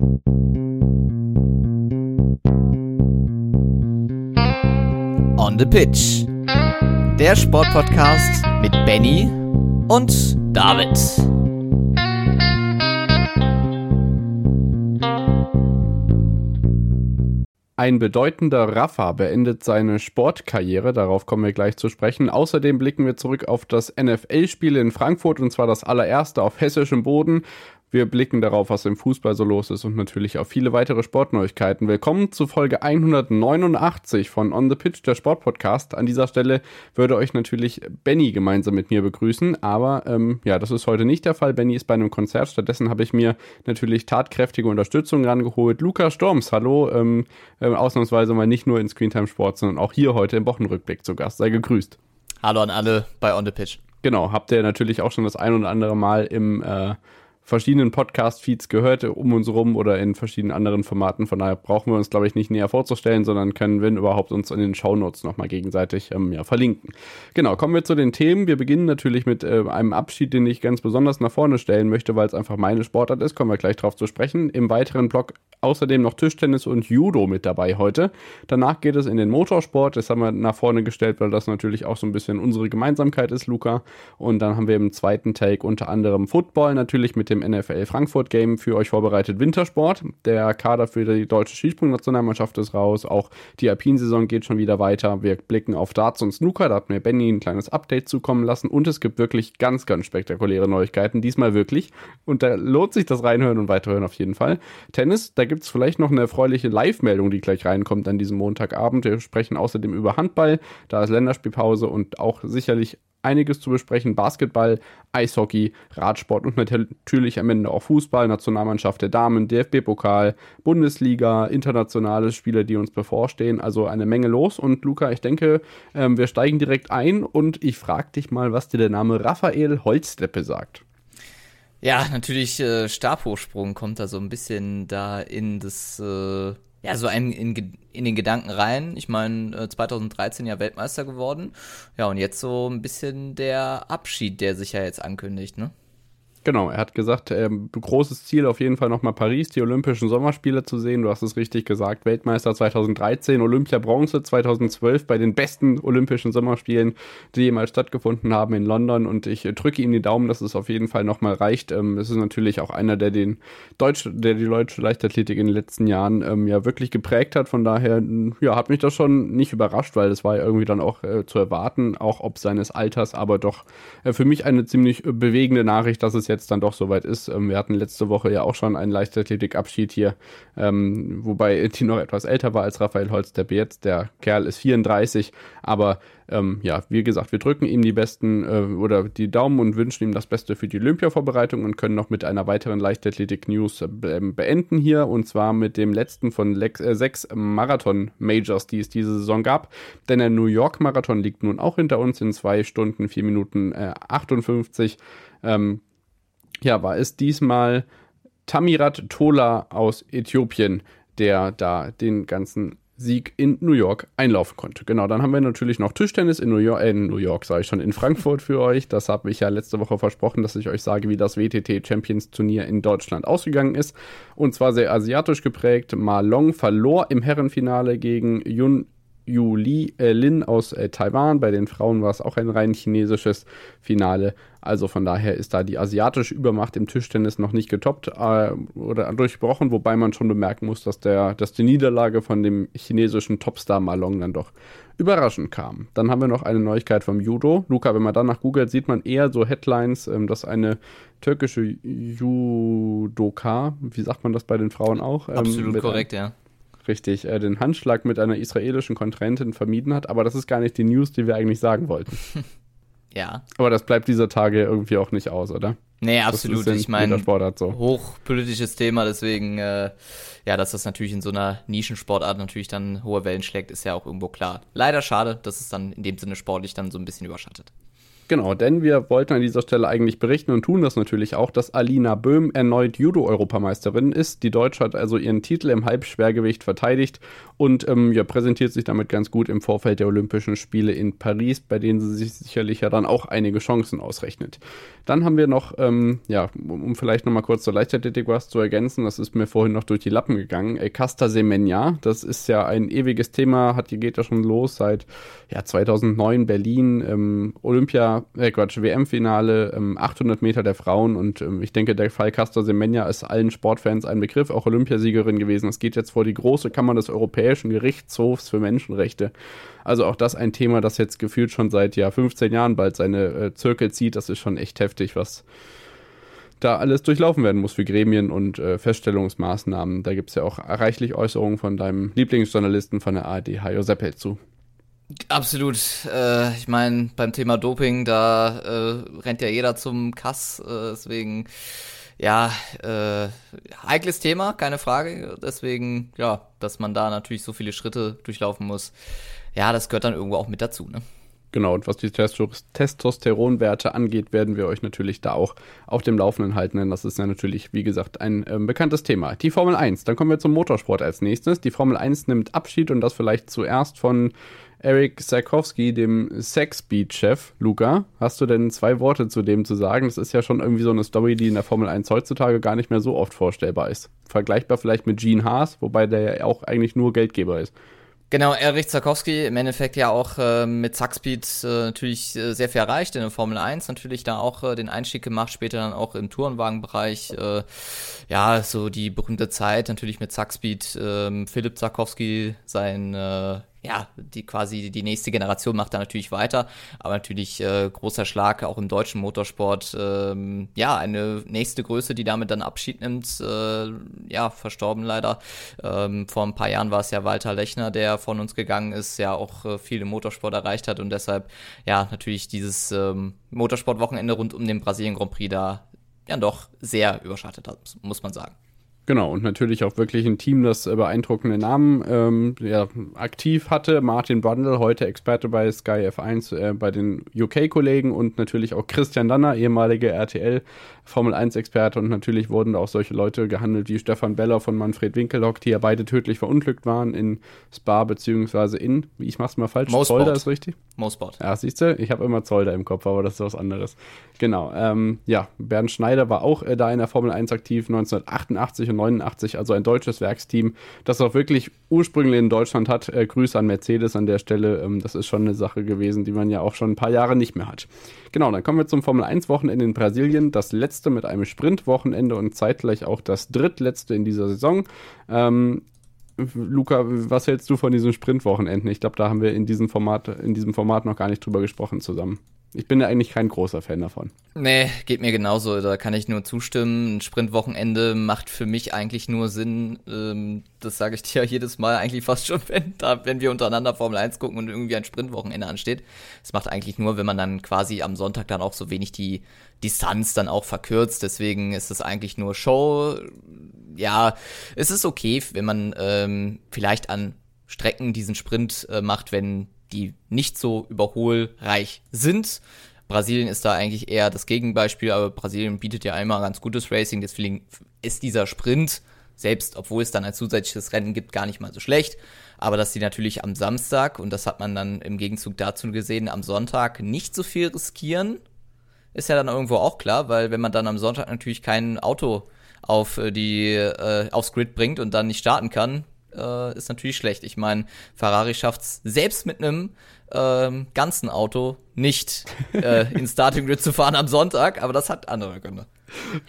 On the Pitch. Der Sportpodcast mit Benny und David. Ein bedeutender Rafa beendet seine Sportkarriere, darauf kommen wir gleich zu sprechen. Außerdem blicken wir zurück auf das NFL-Spiel in Frankfurt und zwar das allererste auf hessischem Boden. Wir blicken darauf, was im Fußball so los ist und natürlich auf viele weitere Sportneuigkeiten. Willkommen zu Folge 189 von On the Pitch, der Sportpodcast. An dieser Stelle würde euch natürlich Benny gemeinsam mit mir begrüßen, aber ähm, ja, das ist heute nicht der Fall. Benny ist bei einem Konzert. Stattdessen habe ich mir natürlich tatkräftige Unterstützung rangeholt. Luca Storms, hallo, ähm, äh, ausnahmsweise mal nicht nur in Screentime Sport, sondern auch hier heute im Wochenrückblick zu Gast. Sei gegrüßt. Hallo an alle bei On the Pitch. Genau, habt ihr natürlich auch schon das ein oder andere Mal im äh, verschiedenen Podcast-Feeds gehört, um uns rum oder in verschiedenen anderen Formaten. Von daher brauchen wir uns, glaube ich, nicht näher vorzustellen, sondern können, wenn überhaupt, uns in den Shownotes nochmal gegenseitig ähm, ja, verlinken. Genau, kommen wir zu den Themen. Wir beginnen natürlich mit äh, einem Abschied, den ich ganz besonders nach vorne stellen möchte, weil es einfach meine Sportart ist. Kommen wir gleich drauf zu sprechen. Im weiteren Blog außerdem noch Tischtennis und Judo mit dabei heute. Danach geht es in den Motorsport. Das haben wir nach vorne gestellt, weil das natürlich auch so ein bisschen unsere Gemeinsamkeit ist, Luca. Und dann haben wir im zweiten Take unter anderem Football natürlich mit dem dem NFL Frankfurt Game für euch vorbereitet Wintersport. Der Kader für die deutsche Skisprung-Nationalmannschaft ist raus. Auch die Alpinsaison geht schon wieder weiter. Wir blicken auf Darts und Snooker. Da hat mir Benny ein kleines Update zukommen lassen. Und es gibt wirklich ganz, ganz spektakuläre Neuigkeiten. Diesmal wirklich. Und da lohnt sich das Reinhören und Weiterhören auf jeden Fall. Tennis, da gibt es vielleicht noch eine erfreuliche Live-Meldung, die gleich reinkommt an diesem Montagabend. Wir sprechen außerdem über Handball. Da ist Länderspielpause und auch sicherlich einiges zu besprechen. Basketball, Eishockey, Radsport und natürlich am Ende auch Fußball, Nationalmannschaft der Damen, DFB-Pokal, Bundesliga, internationale Spiele, die uns bevorstehen. Also eine Menge los. Und Luca, ich denke, ähm, wir steigen direkt ein und ich frage dich mal, was dir der Name Raphael Holzdeppe sagt. Ja, natürlich äh, Stabhochsprung kommt da so ein bisschen da in das äh, ja, so einem in, in den Gedanken rein. Ich meine, 2013 ja Weltmeister geworden. Ja, und jetzt so ein bisschen der Abschied, der sich ja jetzt ankündigt, ne? Genau, er hat gesagt, äh, großes Ziel auf jeden Fall nochmal Paris, die Olympischen Sommerspiele zu sehen. Du hast es richtig gesagt, Weltmeister 2013, Olympia Bronze 2012 bei den besten Olympischen Sommerspielen, die jemals stattgefunden haben in London. Und ich drücke ihm die Daumen, dass es auf jeden Fall nochmal reicht. Ähm, es ist natürlich auch einer, der den Deutsch, der die deutsche Leichtathletik in den letzten Jahren ähm, ja wirklich geprägt hat. Von daher, ja, hat mich das schon nicht überrascht, weil es war ja irgendwie dann auch äh, zu erwarten, auch ob seines Alters, aber doch äh, für mich eine ziemlich äh, bewegende Nachricht, dass es jetzt dann doch soweit ist. Ähm, wir hatten letzte Woche ja auch schon einen Leichtathletik-Abschied hier, ähm, wobei die noch etwas älter war als Raphael Holz, der jetzt. Der Kerl ist 34, aber ähm, ja, wie gesagt, wir drücken ihm die besten äh, oder die Daumen und wünschen ihm das Beste für die Olympia-Vorbereitung und können noch mit einer weiteren Leichtathletik-News äh, beenden hier und zwar mit dem letzten von Lex äh, sechs Marathon-Majors, die es diese Saison gab. Denn der New York-Marathon liegt nun auch hinter uns in zwei Stunden, vier Minuten äh, 58. Ähm, ja, war es diesmal Tamirat Tola aus Äthiopien, der da den ganzen Sieg in New York einlaufen konnte. Genau, dann haben wir natürlich noch Tischtennis in New York, äh, in New York sage ich schon, in Frankfurt für euch. Das habe ich ja letzte Woche versprochen, dass ich euch sage, wie das WTT Champions Turnier in Deutschland ausgegangen ist. Und zwar sehr asiatisch geprägt. Ma Long verlor im Herrenfinale gegen Yun Yu Li, äh, Lin aus äh, Taiwan. Bei den Frauen war es auch ein rein chinesisches Finale. Also von daher ist da die asiatische Übermacht im Tischtennis noch nicht getoppt äh, oder durchbrochen, wobei man schon bemerken muss, dass, der, dass die Niederlage von dem chinesischen Topstar Malong dann doch überraschend kam. Dann haben wir noch eine Neuigkeit vom Judo. Luca, wenn man danach googelt, sieht man eher so Headlines, ähm, dass eine türkische Judoka, wie sagt man das bei den Frauen auch? Ähm, Absolut korrekt, ja richtig, äh, den Handschlag mit einer israelischen Kontrahentin vermieden hat. Aber das ist gar nicht die News, die wir eigentlich sagen wollten. ja. Aber das bleibt dieser Tage irgendwie auch nicht aus, oder? Nee, absolut. Ich meine, so. hochpolitisches Thema, deswegen, äh, ja, dass das natürlich in so einer Nischensportart natürlich dann hohe Wellen schlägt, ist ja auch irgendwo klar. Leider schade, dass es dann in dem Sinne sportlich dann so ein bisschen überschattet. Genau, denn wir wollten an dieser Stelle eigentlich berichten und tun das natürlich auch, dass Alina Böhm erneut Judo-Europameisterin ist. Die Deutsche hat also ihren Titel im Halbschwergewicht verteidigt und ähm, ja, präsentiert sich damit ganz gut im Vorfeld der Olympischen Spiele in Paris, bei denen sie sich sicherlich ja dann auch einige Chancen ausrechnet. Dann haben wir noch, ähm, ja, um vielleicht nochmal kurz zur Leichtathletik was zu ergänzen, das ist mir vorhin noch durch die Lappen gegangen. Äh, Casta Semenya, das ist ja ein ewiges Thema, hat, geht ja schon los seit ja, 2009 Berlin, ähm, Olympia, äh Quatsch, WM-Finale, ähm, 800 Meter der Frauen und ähm, ich denke, der Fall Casta Semenya ist allen Sportfans ein Begriff, auch Olympiasiegerin gewesen. Es geht jetzt vor die große Kammer des Europäischen Gerichtshofs für Menschenrechte. Also auch das ein Thema, das jetzt gefühlt schon seit ja 15 Jahren bald seine äh, Zirkel zieht. Das ist schon echt heftig, was da alles durchlaufen werden muss für Gremien und äh, Feststellungsmaßnahmen. Da gibt es ja auch reichlich Äußerungen von deinem Lieblingsjournalisten von der ARD, Hajo Seppel, zu. Absolut. Äh, ich meine, beim Thema Doping, da äh, rennt ja jeder zum Kass. Äh, deswegen, ja, äh, heikles Thema, keine Frage. Deswegen, ja, dass man da natürlich so viele Schritte durchlaufen muss ja, das gehört dann irgendwo auch mit dazu, ne? Genau, und was die Testosteronwerte angeht, werden wir euch natürlich da auch auf dem Laufenden halten, denn das ist ja natürlich, wie gesagt, ein ähm, bekanntes Thema. Die Formel 1, dann kommen wir zum Motorsport als nächstes. Die Formel 1 nimmt Abschied und das vielleicht zuerst von Eric Sarkowski, dem Sex-Beat-Chef. Luca, hast du denn zwei Worte zu dem zu sagen? Das ist ja schon irgendwie so eine Story, die in der Formel 1 heutzutage gar nicht mehr so oft vorstellbar ist. Vergleichbar vielleicht mit Gene Haas, wobei der ja auch eigentlich nur Geldgeber ist. Genau, Erich Zakowski im Endeffekt ja auch äh, mit Zackspeed äh, natürlich äh, sehr viel erreicht in der Formel 1, natürlich da auch äh, den Einstieg gemacht, später dann auch im Tourenwagenbereich. Äh, ja, so die berühmte Zeit natürlich mit Zackspeed, äh, Philipp Zakowski, sein äh, ja, die quasi die nächste Generation macht da natürlich weiter, aber natürlich äh, großer Schlag auch im deutschen Motorsport. Ähm, ja, eine nächste Größe, die damit dann Abschied nimmt. Äh, ja, verstorben leider. Ähm, vor ein paar Jahren war es ja Walter Lechner, der von uns gegangen ist, ja auch äh, viel im Motorsport erreicht hat und deshalb ja natürlich dieses ähm, Motorsportwochenende rund um den Brasilien Grand Prix da ja doch sehr überschattet hat, muss man sagen. Genau, und natürlich auch wirklich ein Team, das beeindruckende Namen ähm, ja, aktiv hatte. Martin Brundle, heute Experte bei Sky F1 äh, bei den UK-Kollegen und natürlich auch Christian Danner, ehemaliger RTL Formel 1-Experte. Und natürlich wurden da auch solche Leute gehandelt wie Stefan Beller von Manfred Winkelhock, die ja beide tödlich verunglückt waren in Spa beziehungsweise in, ich mach's mal falsch, Mosport. Zolder ist richtig? Mosport. Ja, siehst du, ich habe immer Zolder im Kopf, aber das ist was anderes. Genau, ähm, ja, Bernd Schneider war auch äh, da in der Formel 1 aktiv, 1988 und 89, also ein deutsches Werksteam, das auch wirklich ursprünglich in Deutschland hat. Äh, Grüße an Mercedes an der Stelle. Ähm, das ist schon eine Sache gewesen, die man ja auch schon ein paar Jahre nicht mehr hat. Genau, dann kommen wir zum Formel 1 Wochenende in Brasilien. Das letzte mit einem Sprintwochenende und zeitgleich auch das drittletzte in dieser Saison. Ähm, Luca, was hältst du von diesen Sprintwochenenden? Ich glaube, da haben wir in diesem Format, in diesem Format noch gar nicht drüber gesprochen zusammen. Ich bin ja eigentlich kein großer Fan davon. Nee, geht mir genauso. Da kann ich nur zustimmen. Ein Sprintwochenende macht für mich eigentlich nur Sinn. Ähm, das sage ich dir jedes Mal eigentlich fast schon, wenn, da, wenn wir untereinander Formel 1 gucken und irgendwie ein Sprintwochenende ansteht. Es macht eigentlich nur, wenn man dann quasi am Sonntag dann auch so wenig die Distanz dann auch verkürzt. Deswegen ist es eigentlich nur Show. Ja, es ist okay, wenn man ähm, vielleicht an Strecken diesen Sprint äh, macht, wenn die nicht so überholreich sind. Brasilien ist da eigentlich eher das Gegenbeispiel, aber Brasilien bietet ja einmal ganz gutes Racing, deswegen ist dieser Sprint, selbst obwohl es dann ein zusätzliches Rennen gibt, gar nicht mal so schlecht. Aber dass sie natürlich am Samstag, und das hat man dann im Gegenzug dazu gesehen, am Sonntag nicht so viel riskieren, ist ja dann irgendwo auch klar, weil wenn man dann am Sonntag natürlich kein Auto auf äh, die äh, aufs Grid bringt und dann nicht starten kann, äh, ist natürlich schlecht. Ich meine, Ferrari schafft es selbst mit einem ähm, ganzen Auto nicht äh, ins Starting Grid zu fahren am Sonntag, aber das hat andere Gründe.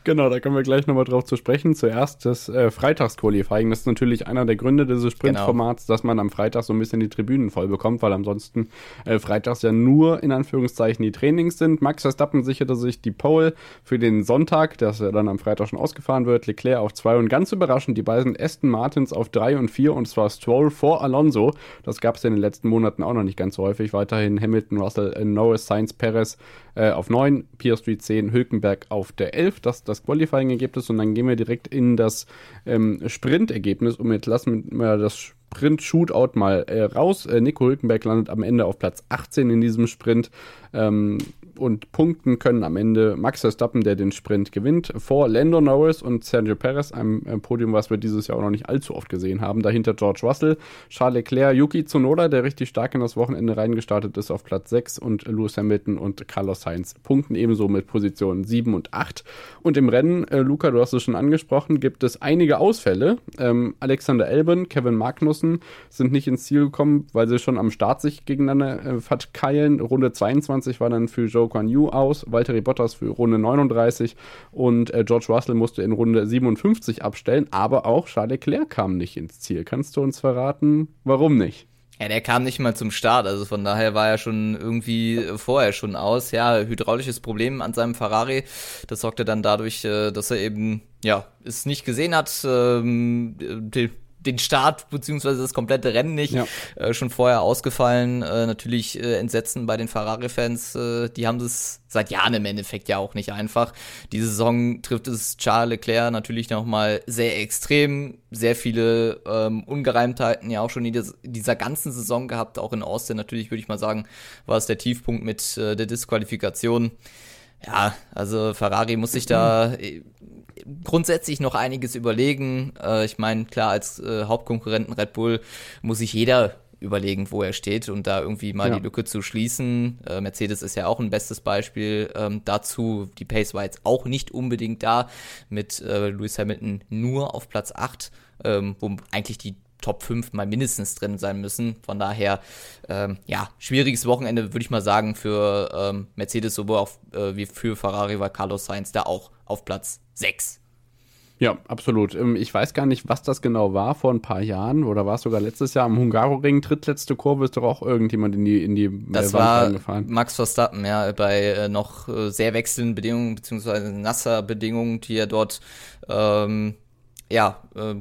Genau, da kommen wir gleich nochmal drauf zu sprechen. Zuerst das äh, Freitagsqualifying. Das ist natürlich einer der Gründe dieses Sprintformats, genau. dass man am Freitag so ein bisschen die Tribünen voll bekommt, weil ansonsten äh, freitags ja nur in Anführungszeichen die Trainings sind. Max Verstappen sicherte sich die Pole für den Sonntag, dass er dann am Freitag schon ausgefahren wird. Leclerc auf zwei und ganz überraschend die beiden Aston Martins auf drei und vier und zwar Stroll vor Alonso. Das gab es in den letzten Monaten auch noch nicht ganz so häufig. Weiterhin Hamilton, Russell, äh, Norris, Sainz, Perez äh, auf 9, Piastri 10, Hülkenberg auf der 11. Das das Qualifying-Ergebnis und dann gehen wir direkt in das ähm, Sprint-Ergebnis. Und jetzt lassen wir das Sprint-Shootout mal äh, raus. Äh, Nico Hülkenberg landet am Ende auf Platz 18 in diesem Sprint. Ähm, und punkten können am Ende Max Verstappen, der den Sprint gewinnt, vor Lando Norris und Sergio Perez, einem äh, Podium, was wir dieses Jahr auch noch nicht allzu oft gesehen haben. Dahinter George Russell, Charles Leclerc, Yuki Tsunoda, der richtig stark in das Wochenende reingestartet ist, auf Platz 6 und Lewis Hamilton und Carlos Sainz punkten ebenso mit Positionen 7 und 8. Und im Rennen, äh, Luca, du hast es schon angesprochen, gibt es einige Ausfälle. Ähm, Alexander Elben, Kevin Magnussen sind nicht ins Ziel gekommen, weil sie schon am Start sich gegeneinander äh, verkeilen. Runde 22 war dann für Joe Guan Yu aus, Valtteri Bottas für Runde 39 und äh, George Russell musste in Runde 57 abstellen, aber auch Charles Leclerc kam nicht ins Ziel. Kannst du uns verraten, warum nicht? Ja, der kam nicht mal zum Start, also von daher war er schon irgendwie vorher schon aus. Ja, hydraulisches Problem an seinem Ferrari. Das sorgte dann dadurch, äh, dass er eben, ja, es nicht gesehen hat, ähm, den Start beziehungsweise das komplette Rennen nicht. Ja. Äh, schon vorher ausgefallen. Äh, natürlich äh, Entsetzen bei den Ferrari-Fans. Äh, die haben das seit Jahren im Endeffekt ja auch nicht einfach. Diese Saison trifft es Charles Leclerc natürlich nochmal sehr extrem. Sehr viele ähm, Ungereimtheiten ja auch schon in dieser ganzen Saison gehabt. Auch in Austin natürlich würde ich mal sagen, war es der Tiefpunkt mit äh, der Disqualifikation. Ja, also Ferrari muss sich da äh, grundsätzlich noch einiges überlegen. Äh, ich meine, klar, als äh, Hauptkonkurrenten Red Bull muss sich jeder überlegen, wo er steht und da irgendwie mal ja. die Lücke zu schließen. Äh, Mercedes ist ja auch ein bestes Beispiel ähm, dazu. Die Pace war jetzt auch nicht unbedingt da mit äh, Lewis Hamilton nur auf Platz 8, ähm, wo eigentlich die Top 5 mal mindestens drin sein müssen. Von daher, ähm, ja, schwieriges Wochenende, würde ich mal sagen, für ähm, Mercedes sowohl auch, äh, wie für Ferrari, weil Carlos Sainz da auch auf Platz 6. Ja, absolut. Ähm, ich weiß gar nicht, was das genau war vor ein paar Jahren oder war es sogar letztes Jahr am Hungaroring, drittletzte Kurve ist doch auch irgendjemand in die, in die äh, das Wand war. Max Verstappen, ja, bei äh, noch äh, sehr wechselnden Bedingungen, beziehungsweise nasser Bedingungen, die er dort ähm, ja, äh,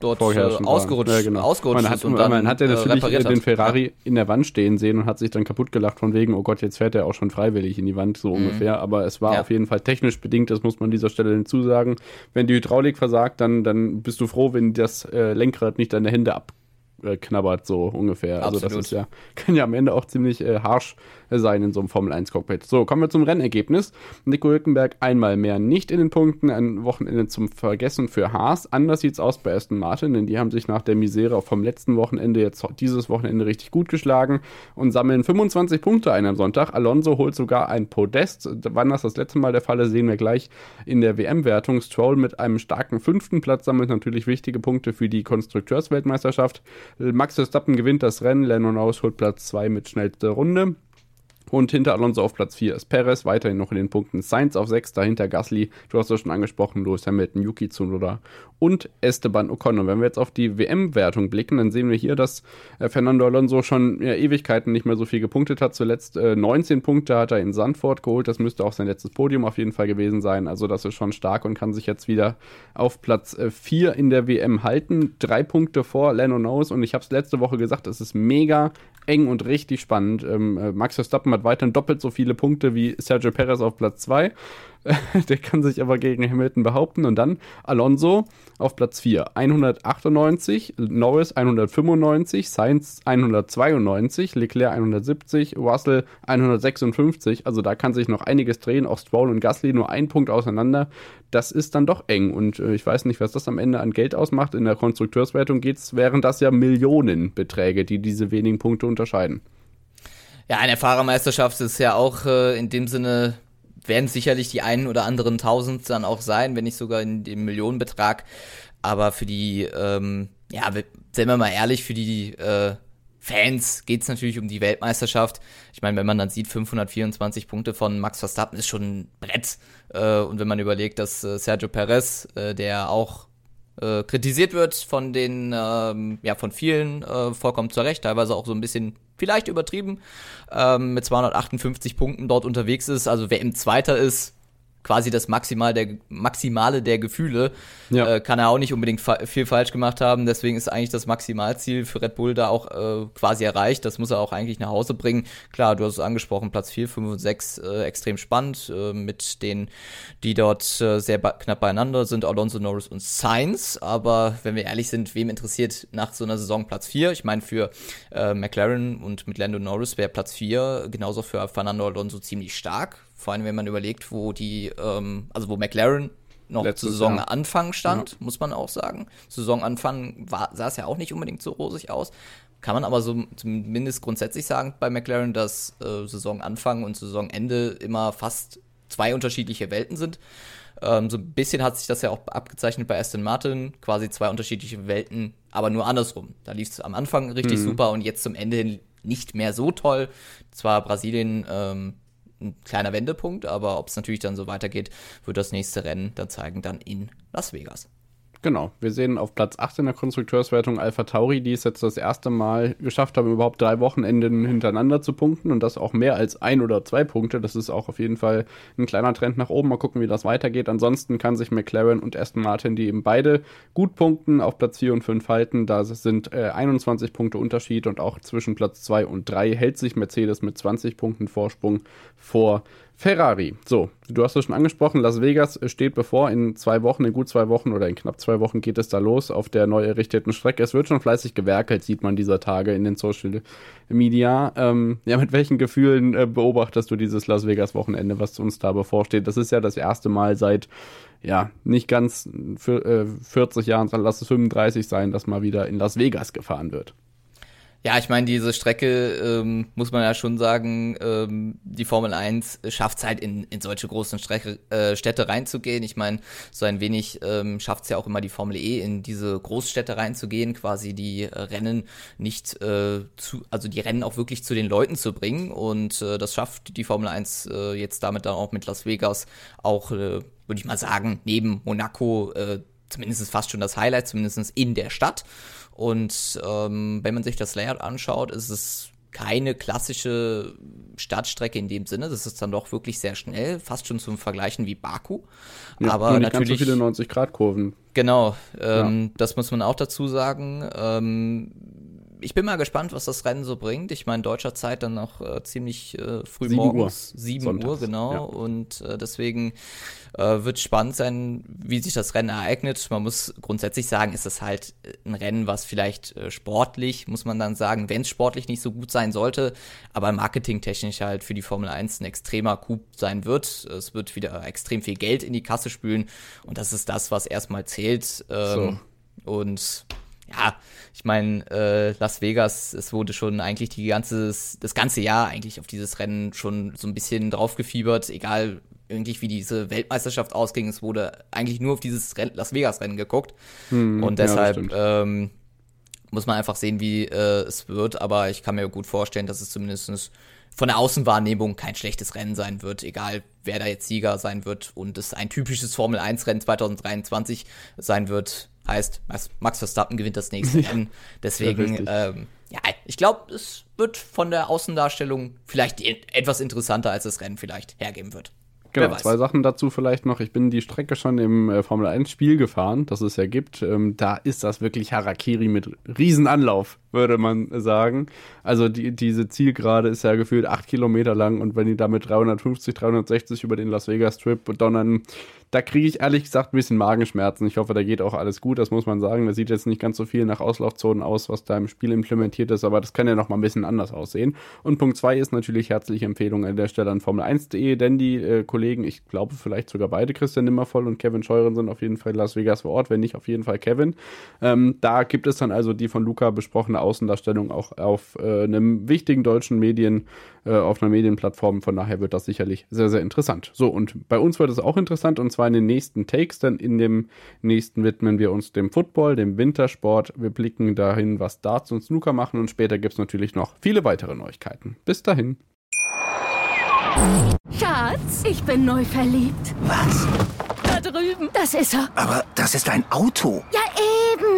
dort äh, ausgerutscht, ja, genau. ausgerutscht man hat, ist und dann, man hat ja natürlich äh, den Ferrari ja. in der Wand stehen sehen und hat sich dann kaputt gelacht von wegen, oh Gott, jetzt fährt er auch schon freiwillig in die Wand, so mhm. ungefähr. Aber es war ja. auf jeden Fall technisch bedingt, das muss man an dieser Stelle hinzusagen. Wenn die Hydraulik versagt, dann, dann bist du froh, wenn das äh, Lenkrad nicht deine Hände abknabbert, so ungefähr. Absolut. Also das ist ja, kann ja am Ende auch ziemlich äh, harsch sein in so einem Formel 1 Cockpit. So, kommen wir zum Rennergebnis. Nico Hülkenberg einmal mehr nicht in den Punkten, ein Wochenende zum Vergessen für Haas. Anders sieht es aus bei Aston Martin, denn die haben sich nach der Misere vom letzten Wochenende jetzt dieses Wochenende richtig gut geschlagen und sammeln 25 Punkte ein am Sonntag. Alonso holt sogar ein Podest. Wann das das letzte Mal der Fall ist, sehen wir gleich in der WM-Wertung. Stroll mit einem starken fünften Platz sammelt natürlich wichtige Punkte für die Konstrukteursweltmeisterschaft. Max Verstappen gewinnt das Rennen, Lennon Aus holt Platz 2 mit schnellster Runde. Und hinter Alonso auf Platz 4 ist Perez, weiterhin noch in den Punkten. Sainz auf 6, dahinter Gasly, du hast es schon angesprochen, Lewis Hamilton, Yuki Tsunoda und Esteban Ocon. Und wenn wir jetzt auf die WM-Wertung blicken, dann sehen wir hier, dass äh, Fernando Alonso schon ja, Ewigkeiten nicht mehr so viel gepunktet hat. Zuletzt äh, 19 Punkte hat er in Sandford geholt. Das müsste auch sein letztes Podium auf jeden Fall gewesen sein. Also das ist schon stark und kann sich jetzt wieder auf Platz äh, 4 in der WM halten. Drei Punkte vor Lando Norris. Und ich habe es letzte Woche gesagt, es ist mega eng und richtig spannend. Ähm, äh, Max Verstappen hat weiterhin doppelt so viele Punkte wie Sergio Perez auf Platz 2. der kann sich aber gegen Hamilton behaupten. Und dann Alonso auf Platz 4, 198, Norris 195, Sainz 192, Leclerc 170, Russell 156. Also da kann sich noch einiges drehen. Auch Stroll und Gasly nur ein Punkt auseinander. Das ist dann doch eng. Und äh, ich weiß nicht, was das am Ende an Geld ausmacht. In der Konstrukteurswertung geht's, wären das ja Millionenbeträge, die diese wenigen Punkte unterscheiden. Ja, eine Fahrermeisterschaft ist ja auch äh, in dem Sinne werden sicherlich die einen oder anderen Tausend dann auch sein, wenn nicht sogar in dem Millionenbetrag. Aber für die, ähm, ja, seien wir mal ehrlich, für die äh, Fans geht es natürlich um die Weltmeisterschaft. Ich meine, wenn man dann sieht, 524 Punkte von Max Verstappen ist schon ein Brett. Äh, und wenn man überlegt, dass äh, Sergio Perez, äh, der auch äh, kritisiert wird von den, ähm, ja, von vielen äh, vollkommen zu Recht, teilweise auch so ein bisschen vielleicht übertrieben, ähm, mit 258 Punkten dort unterwegs ist. Also wer im Zweiter ist, quasi das Maximal der, Maximale der Gefühle. Ja. Äh, kann er auch nicht unbedingt fa viel falsch gemacht haben. Deswegen ist eigentlich das Maximalziel für Red Bull da auch äh, quasi erreicht. Das muss er auch eigentlich nach Hause bringen. Klar, du hast es angesprochen, Platz 4, 5 und 6 äh, extrem spannend. Äh, mit denen, die dort äh, sehr knapp beieinander sind, Alonso Norris und Sainz. Aber wenn wir ehrlich sind, wem interessiert nach so einer Saison Platz 4? Ich meine, für äh, McLaren und mit Lando Norris wäre Platz 4 genauso für Fernando Alonso ziemlich stark vor allem, wenn man überlegt, wo die, ähm, also wo McLaren noch Letztes zu Saisonanfang stand, ja. muss man auch sagen. Saisonanfang war, sah es ja auch nicht unbedingt so rosig aus. Kann man aber so zumindest grundsätzlich sagen bei McLaren, dass äh, Saisonanfang und Saisonende immer fast zwei unterschiedliche Welten sind. Ähm, so ein bisschen hat sich das ja auch abgezeichnet bei Aston Martin, quasi zwei unterschiedliche Welten, aber nur andersrum. Da lief es am Anfang richtig mhm. super und jetzt zum Ende hin nicht mehr so toll. Zwar Brasilien ähm, ein kleiner Wendepunkt, aber ob es natürlich dann so weitergeht, wird das nächste Rennen dann zeigen, dann in Las Vegas. Genau, wir sehen auf Platz 8 in der Konstrukteurswertung Alpha Tauri, die es jetzt das erste Mal geschafft haben, überhaupt drei Wochenenden hintereinander zu punkten und das auch mehr als ein oder zwei Punkte. Das ist auch auf jeden Fall ein kleiner Trend nach oben. Mal gucken, wie das weitergeht. Ansonsten kann sich McLaren und Aston Martin, die eben beide gut punkten, auf Platz 4 und 5 halten. Da sind äh, 21 Punkte Unterschied und auch zwischen Platz 2 und 3 hält sich Mercedes mit 20 Punkten Vorsprung vor Ferrari. So, du hast es schon angesprochen, Las Vegas steht bevor. In zwei Wochen, in gut zwei Wochen oder in knapp zwei Wochen geht es da los auf der neu errichteten Strecke. Es wird schon fleißig gewerkelt, sieht man dieser Tage in den Social Media. Ähm, ja, mit welchen Gefühlen äh, beobachtest du dieses Las Vegas Wochenende, was uns da bevorsteht? Das ist ja das erste Mal seit ja, nicht ganz für, äh, 40 Jahren, sondern lass es 35 sein, dass mal wieder in Las Vegas gefahren wird. Ja, ich meine, diese Strecke, ähm, muss man ja schon sagen, ähm, die Formel 1 schafft es halt in, in solche großen Strecke, äh, Städte reinzugehen. Ich meine, so ein wenig ähm, schafft es ja auch immer die Formel E, in diese Großstädte reinzugehen, quasi die Rennen nicht äh, zu, also die Rennen auch wirklich zu den Leuten zu bringen. Und äh, das schafft die Formel 1 äh, jetzt damit dann auch mit Las Vegas auch, äh, würde ich mal sagen, neben Monaco äh, zumindest fast schon das Highlight, zumindest in der Stadt. Und ähm, wenn man sich das Layout anschaut, ist es keine klassische Stadtstrecke in dem Sinne. Das ist dann doch wirklich sehr schnell, fast schon zum Vergleichen wie Baku. Ja, aber natürlich ganz so viele 90 Grad Kurven. Genau, ähm, ja. das muss man auch dazu sagen. Ähm, ich bin mal gespannt, was das Rennen so bringt. Ich meine, deutscher Zeit dann noch äh, ziemlich äh, früh 7 morgens, Uhr. 7 Sonntags. Uhr, genau. Ja. Und äh, deswegen äh, wird spannend sein, wie sich das Rennen ereignet. Man muss grundsätzlich sagen, ist es halt äh, ein Rennen, was vielleicht äh, sportlich, muss man dann sagen, wenn es sportlich nicht so gut sein sollte, aber marketingtechnisch halt für die Formel 1 ein extremer Coup sein wird. Es wird wieder extrem viel Geld in die Kasse spülen und das ist das, was erstmal zählt. Ähm, so. Und ja, ich meine, äh, Las Vegas, es wurde schon eigentlich die ganze, das ganze Jahr eigentlich auf dieses Rennen schon so ein bisschen draufgefiebert, egal irgendwie wie diese Weltmeisterschaft ausging, es wurde eigentlich nur auf dieses Renn Las Vegas-Rennen geguckt. Hm, und deshalb ja, ähm, muss man einfach sehen, wie äh, es wird, aber ich kann mir gut vorstellen, dass es zumindest von der Außenwahrnehmung kein schlechtes Rennen sein wird, egal wer da jetzt Sieger sein wird und es ein typisches Formel 1 Rennen 2023 sein wird, heißt Max Verstappen gewinnt das nächste Rennen. Deswegen, ja, ähm, ja ich glaube, es wird von der Außendarstellung vielleicht etwas interessanter, als das Rennen vielleicht hergeben wird. Genau, zwei Sachen dazu vielleicht noch. Ich bin die Strecke schon im äh, Formel 1 Spiel gefahren, das es ja gibt. Ähm, da ist das wirklich Harakiri mit Riesenanlauf, würde man sagen. Also die, diese Zielgerade ist ja gefühlt acht Kilometer lang und wenn die da mit 350, 360 über den Las Vegas Strip donnern, da kriege ich ehrlich gesagt ein bisschen Magenschmerzen. Ich hoffe, da geht auch alles gut, das muss man sagen. Da sieht jetzt nicht ganz so viel nach Auslaufzonen aus, was da im Spiel implementiert ist, aber das kann ja noch mal ein bisschen anders aussehen. Und Punkt zwei ist natürlich herzliche Empfehlung an der Stelle an Formel1.de, denn die äh, Kollegen, ich glaube vielleicht sogar beide, Christian Nimmervoll und Kevin Scheuren sind auf jeden Fall Las Vegas vor Ort, wenn nicht auf jeden Fall Kevin. Ähm, da gibt es dann also die von Luca besprochene Außendarstellung auch auf äh, einem wichtigen deutschen Medien, äh, auf einer Medienplattform. Von daher wird das sicherlich sehr, sehr interessant. So, und bei uns wird es auch interessant und zwar in den nächsten Takes. Denn in dem nächsten widmen wir uns dem Football, dem Wintersport. Wir blicken dahin, was Darts und Snooker machen und später gibt es natürlich noch viele weitere Neuigkeiten. Bis dahin. Schatz, ich bin neu verliebt. Was? Da drüben. Das ist er. Aber das ist ein Auto. Ja, eben.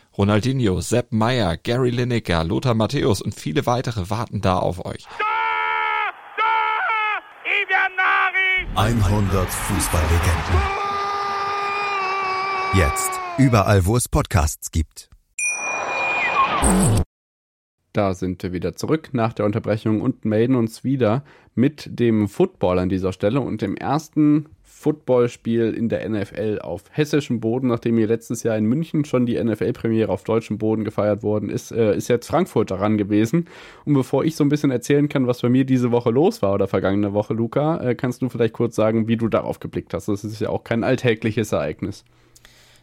Ronaldinho, Sepp Meyer, Gary Lineker, Lothar Matthäus und viele weitere warten da auf euch. 100 Fußballlegenden. Jetzt überall, wo es Podcasts gibt. Da sind wir wieder zurück nach der Unterbrechung und melden uns wieder mit dem Football an dieser Stelle und dem ersten Footballspiel in der NFL auf hessischem Boden, nachdem hier letztes Jahr in München schon die NFL-Premiere auf deutschem Boden gefeiert worden ist, äh, ist jetzt Frankfurt daran gewesen. Und bevor ich so ein bisschen erzählen kann, was bei mir diese Woche los war oder vergangene Woche, Luca, äh, kannst du vielleicht kurz sagen, wie du darauf geblickt hast. Das ist ja auch kein alltägliches Ereignis.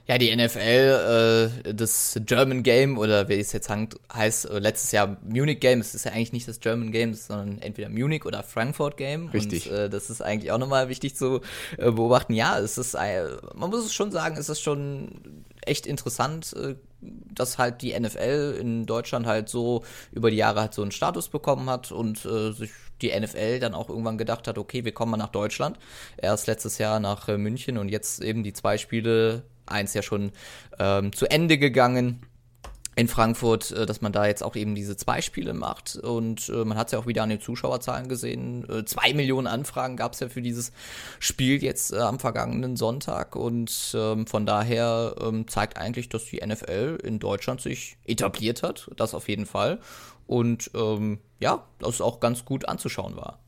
Ja, die NFL, äh, das German Game oder wie es jetzt heißt, äh, letztes Jahr Munich Game, es ist ja eigentlich nicht das German Game, sondern entweder Munich oder Frankfurt Game. Richtig. Und äh, das ist eigentlich auch nochmal wichtig zu äh, beobachten. Ja, es ist, äh, man muss es schon sagen, es ist schon echt interessant, äh, dass halt die NFL in Deutschland halt so über die Jahre halt so einen Status bekommen hat und äh, sich die NFL dann auch irgendwann gedacht hat, okay, wir kommen mal nach Deutschland. Erst letztes Jahr nach München und jetzt eben die zwei Spiele eins ja schon ähm, zu Ende gegangen in Frankfurt, äh, dass man da jetzt auch eben diese zwei Spiele macht. Und äh, man hat es ja auch wieder an den Zuschauerzahlen gesehen. Äh, zwei Millionen Anfragen gab es ja für dieses Spiel jetzt äh, am vergangenen Sonntag. Und ähm, von daher ähm, zeigt eigentlich, dass die NFL in Deutschland sich etabliert hat. Das auf jeden Fall. Und ähm, ja, das auch ganz gut anzuschauen war.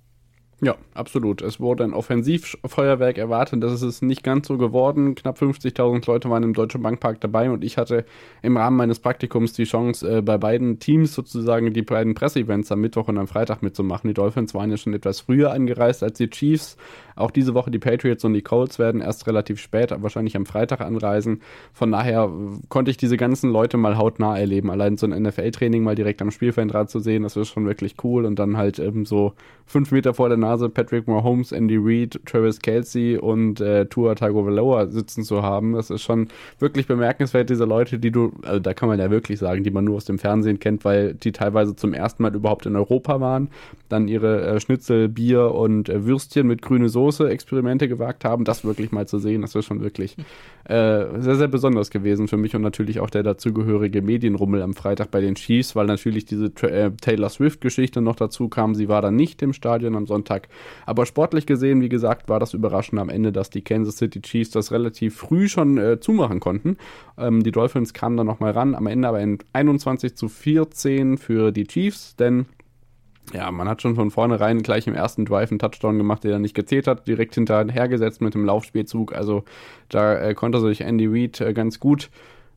Ja, absolut. Es wurde ein Offensivfeuerwerk erwartet. Das ist es nicht ganz so geworden. Knapp 50.000 Leute waren im Deutschen Bankpark dabei und ich hatte im Rahmen meines Praktikums die Chance, äh, bei beiden Teams sozusagen die beiden Presseevents am Mittwoch und am Freitag mitzumachen. Die Dolphins waren ja schon etwas früher angereist als die Chiefs. Auch diese Woche die Patriots und die Colts werden erst relativ spät, wahrscheinlich am Freitag anreisen. Von daher konnte ich diese ganzen Leute mal hautnah erleben. Allein so ein NFL-Training mal direkt am Spielfeldrad zu sehen, das ist schon wirklich cool. Und dann halt eben so fünf Meter vor der Nase Patrick Mahomes, Andy Reid, Travis Kelsey und äh, Tua Tagovailoa sitzen zu haben. Das ist schon wirklich bemerkenswert, diese Leute, die du, also da kann man ja wirklich sagen, die man nur aus dem Fernsehen kennt, weil die teilweise zum ersten Mal überhaupt in Europa waren, dann ihre äh, Schnitzel, Bier und äh, Würstchen mit grüne Soße Experimente gewagt haben. Das wirklich mal zu sehen, das ist schon wirklich äh, sehr, sehr besonders gewesen für mich und natürlich auch der dazugehörige Medienrummel am Freitag bei den Chiefs, weil natürlich diese äh, Taylor Swift-Geschichte noch dazu kam. Sie war dann nicht im Stadion am Sonntag. Aber sportlich gesehen, wie gesagt, war das überraschend am Ende, dass die Kansas City Chiefs das relativ früh schon äh, zumachen konnten. Ähm, die Dolphins kamen dann nochmal ran, am Ende aber in 21 zu 14 für die Chiefs, denn ja, man hat schon von vornherein gleich im ersten Drive einen Touchdown gemacht, der dann nicht gezählt hat, direkt hinterhergesetzt mit dem Laufspielzug. Also da äh, konnte sich Andy Reid äh, ganz gut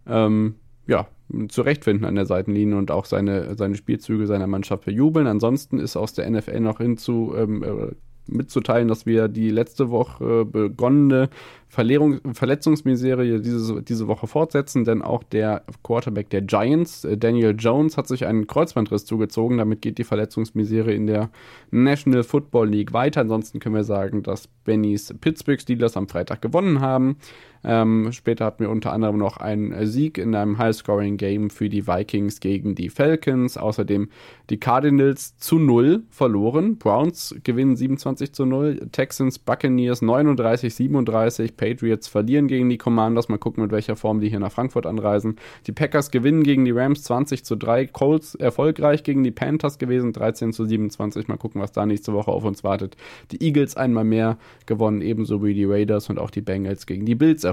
ähm, ja, zurechtfinden an der Seitenlinie und auch seine, seine Spielzüge seiner Mannschaft bejubeln. Ansonsten ist aus der NFL noch hinzu ähm, äh, mitzuteilen, dass wir die letzte Woche begonnene Verlehrung, Verletzungsmiserie diese, diese Woche fortsetzen, denn auch der Quarterback der Giants, äh, Daniel Jones, hat sich einen Kreuzbandriss zugezogen. Damit geht die Verletzungsmiserie in der National Football League weiter. Ansonsten können wir sagen, dass Bennys Pittsburgh Steelers am Freitag gewonnen haben. Ähm, später hatten wir unter anderem noch einen Sieg in einem High-Scoring-Game für die Vikings gegen die Falcons. Außerdem die Cardinals zu 0 verloren. Browns gewinnen 27 zu 0. Texans Buccaneers 39, 37. Patriots verlieren gegen die Commanders. Mal gucken, mit welcher Form die hier nach Frankfurt anreisen. Die Packers gewinnen gegen die Rams 20 zu 3. Colts erfolgreich gegen die Panthers gewesen, 13 zu 27. Mal gucken, was da nächste Woche auf uns wartet. Die Eagles einmal mehr gewonnen, ebenso wie die Raiders und auch die Bengals gegen die Bills erfolgreich.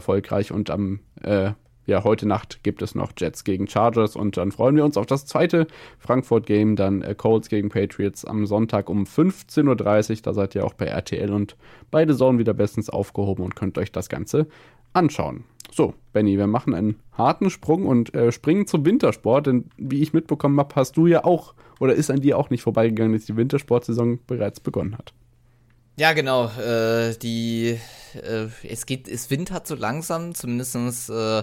Und am äh, ja, heute Nacht gibt es noch Jets gegen Chargers und dann freuen wir uns auf das zweite Frankfurt-Game, dann äh, Colts gegen Patriots am Sonntag um 15.30 Uhr. Da seid ihr auch bei RTL und beide Zone wieder bestens aufgehoben und könnt euch das Ganze anschauen. So, Benny, wir machen einen harten Sprung und äh, springen zum Wintersport, denn wie ich mitbekommen habe, hast du ja auch oder ist an dir auch nicht vorbeigegangen, dass die Wintersportsaison bereits begonnen hat. Ja, genau. Äh, die äh, es geht, es wintert so langsam, zumindestens äh,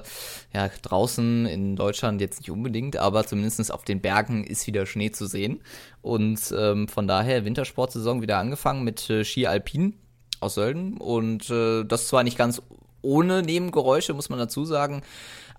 ja, draußen in Deutschland jetzt nicht unbedingt, aber zumindest auf den Bergen ist wieder Schnee zu sehen. Und ähm, von daher Wintersportsaison wieder angefangen mit äh, Ski Alpin aus Sölden. Und äh, das zwar nicht ganz ohne Nebengeräusche, muss man dazu sagen.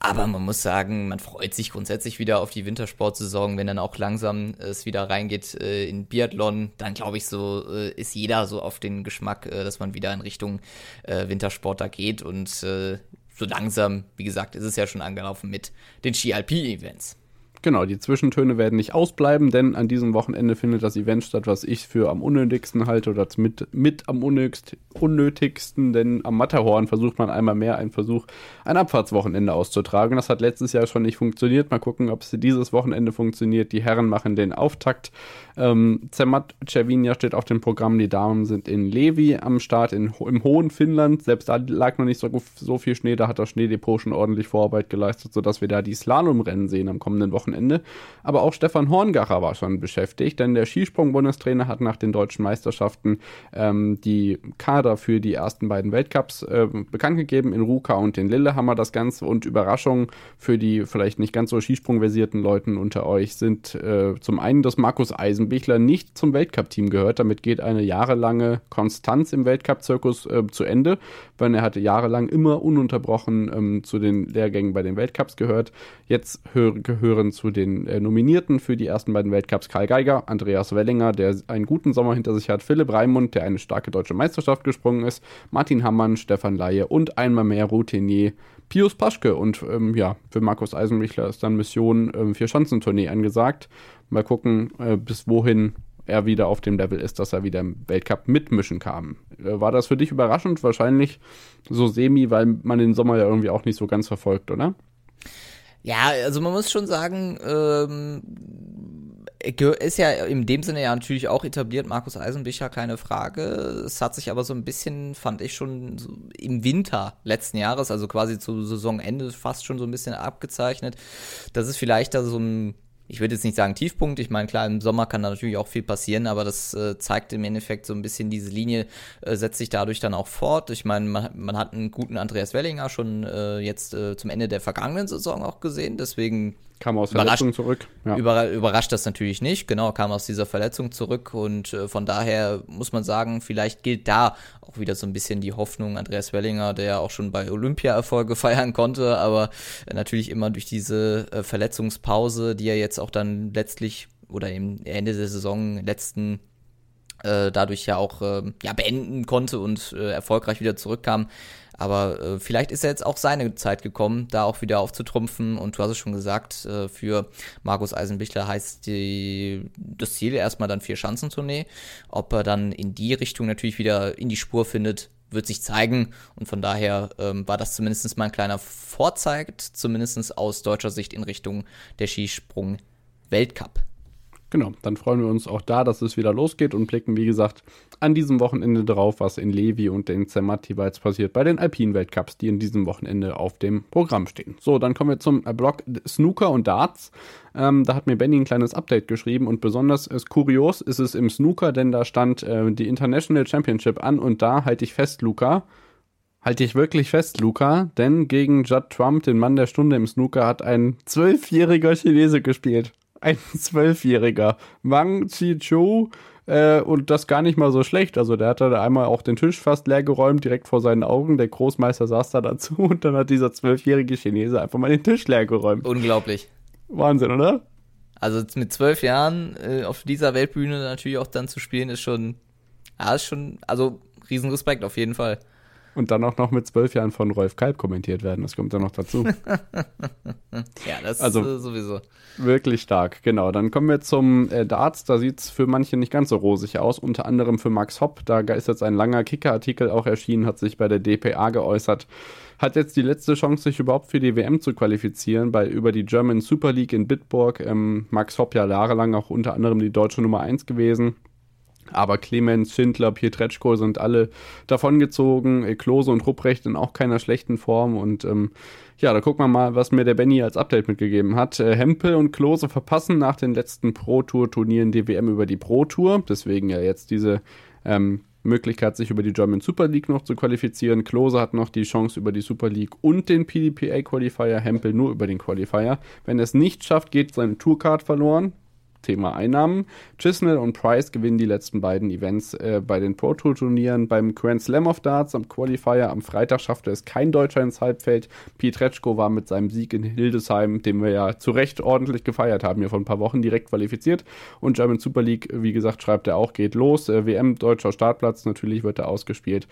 Aber man muss sagen, man freut sich grundsätzlich wieder auf die Wintersportsaison, wenn dann auch langsam es wieder reingeht äh, in Biathlon. Dann glaube ich, so äh, ist jeder so auf den Geschmack, äh, dass man wieder in Richtung äh, Wintersport da geht. Und äh, so langsam, wie gesagt, ist es ja schon angelaufen mit den Ski-Alpin-Events. Genau, die Zwischentöne werden nicht ausbleiben, denn an diesem Wochenende findet das Event statt, was ich für am unnötigsten halte oder mit, mit am unnötigsten, denn am Matterhorn versucht man einmal mehr einen Versuch, ein Abfahrtswochenende auszutragen. Das hat letztes Jahr schon nicht funktioniert. Mal gucken, ob es dieses Wochenende funktioniert. Die Herren machen den Auftakt. Ähm, Zermatt Cervinia steht auf dem Programm. Die Damen sind in Levi am Start in, im hohen Finnland. Selbst da lag noch nicht so, so viel Schnee. Da hat das Schneedepot schon ordentlich Vorarbeit geleistet, sodass wir da die Slalomrennen sehen am kommenden Wochenende. Wochenende. Aber auch Stefan Horngacher war schon beschäftigt, denn der Skisprung-Bundestrainer hat nach den deutschen Meisterschaften ähm, die Kader für die ersten beiden Weltcups äh, bekannt gegeben, in Ruka und in Lillehammer das Ganze. Und Überraschung für die vielleicht nicht ganz so Skisprung-versierten Leuten unter euch sind äh, zum einen, dass Markus Eisenbichler nicht zum Weltcup-Team gehört. Damit geht eine jahrelange Konstanz im Weltcup-Zirkus äh, zu Ende, weil er hatte jahrelang immer ununterbrochen ähm, zu den Lehrgängen bei den Weltcups gehört. Jetzt hör gehören zu den äh, Nominierten für die ersten beiden Weltcups Karl Geiger, Andreas Wellinger, der einen guten Sommer hinter sich hat, Philipp Raimund, der eine starke deutsche Meisterschaft gesprungen ist, Martin Hammann, Stefan Laie und einmal mehr Routinier Pius Paschke. Und ähm, ja, für Markus Eisenbichler ist dann Mission ähm, für Schanzentournee angesagt. Mal gucken, äh, bis wohin er wieder auf dem Level ist, dass er wieder im Weltcup mitmischen kann. Äh, war das für dich überraschend? Wahrscheinlich so semi, weil man den Sommer ja irgendwie auch nicht so ganz verfolgt, oder? Ja, also man muss schon sagen, ähm, ist ja in dem Sinne ja natürlich auch etabliert, Markus Eisenbicher, keine Frage. Es hat sich aber so ein bisschen, fand ich schon so im Winter letzten Jahres, also quasi zu Saisonende fast schon so ein bisschen abgezeichnet, dass es vielleicht da so ein ich würde jetzt nicht sagen Tiefpunkt. Ich meine, klar, im Sommer kann da natürlich auch viel passieren, aber das äh, zeigt im Endeffekt so ein bisschen diese Linie, äh, setzt sich dadurch dann auch fort. Ich meine, man, man hat einen guten Andreas Wellinger schon äh, jetzt äh, zum Ende der vergangenen Saison auch gesehen. Deswegen Kam aus Verletzung zurück. Ja. Über, überrascht das natürlich nicht. Genau, kam aus dieser Verletzung zurück und äh, von daher muss man sagen, vielleicht gilt da auch wieder so ein bisschen die Hoffnung. Andreas Wellinger, der auch schon bei Olympia Erfolge feiern konnte, aber äh, natürlich immer durch diese äh, Verletzungspause, die er jetzt auch dann letztlich oder im Ende der Saison letzten äh, dadurch ja auch äh, ja, beenden konnte und äh, erfolgreich wieder zurückkam, aber äh, vielleicht ist ja jetzt auch seine Zeit gekommen, da auch wieder aufzutrumpfen. Und du hast es schon gesagt, äh, für Markus Eisenbichler heißt die, das Ziel erstmal dann vier Schanzentournee. Ob er dann in die Richtung natürlich wieder in die Spur findet, wird sich zeigen. Und von daher ähm, war das zumindest mal ein kleiner Vorzeigt, zumindest aus deutscher Sicht in Richtung der Skisprung Weltcup. Genau, dann freuen wir uns auch da, dass es wieder losgeht und blicken, wie gesagt, an diesem Wochenende drauf, was in Levi und in Zermatt jeweils passiert bei den Alpin-Weltcups, die in diesem Wochenende auf dem Programm stehen. So, dann kommen wir zum Blog Snooker und Darts. Ähm, da hat mir Benny ein kleines Update geschrieben und besonders ist kurios ist es im Snooker, denn da stand äh, die International Championship an und da halte ich fest, Luca, Halte ich wirklich fest, Luca, denn gegen Judd Trump, den Mann der Stunde im Snooker, hat ein zwölfjähriger Chinese gespielt ein Zwölfjähriger. Wang Chi-Chou äh, und das gar nicht mal so schlecht. Also der hat da einmal auch den Tisch fast leer geräumt, direkt vor seinen Augen. Der Großmeister saß da dazu und dann hat dieser zwölfjährige Chinese einfach mal den Tisch leer geräumt. Unglaublich. Wahnsinn, oder? Also mit zwölf Jahren äh, auf dieser Weltbühne natürlich auch dann zu spielen, ist schon, ja, ist schon, also Riesenrespekt auf jeden Fall. Und dann auch noch mit zwölf Jahren von Rolf Kalb kommentiert werden. Das kommt dann noch dazu. ja, das also, ist sowieso. Wirklich stark, genau. Dann kommen wir zum äh, Darts. Da sieht es für manche nicht ganz so rosig aus. Unter anderem für Max Hopp. Da ist jetzt ein langer Kicker-Artikel auch erschienen, hat sich bei der DPA geäußert. Hat jetzt die letzte Chance, sich überhaupt für die WM zu qualifizieren, bei über die German Super League in Bitburg. Ähm, Max Hopp ja jahrelang auch unter anderem die deutsche Nummer 1 gewesen. Aber Clemens, Schindler, Pietreczko sind alle davongezogen. Klose und Rupprecht in auch keiner schlechten Form. Und ähm, ja, da gucken wir mal, was mir der Benny als Update mitgegeben hat. Äh, Hempel und Klose verpassen nach den letzten Pro-Tour-Turnieren die WM über die Pro-Tour. Deswegen ja jetzt diese ähm, Möglichkeit, sich über die German Super League noch zu qualifizieren. Klose hat noch die Chance über die Super League und den PDPA Qualifier, Hempel nur über den Qualifier. Wenn er es nicht schafft, geht seine Tourcard verloren. Thema Einnahmen. Chisnell und Price gewinnen die letzten beiden Events äh, bei den Pro Tour Turnieren. Beim Grand Slam of Darts am Qualifier am Freitag schaffte es kein Deutscher ins Halbfeld. Pietreczko war mit seinem Sieg in Hildesheim, den wir ja zu Recht ordentlich gefeiert haben, hier vor ein paar Wochen direkt qualifiziert. Und German Super League, wie gesagt, schreibt er auch, geht los. Äh, WM deutscher Startplatz, natürlich wird er ausgespielt.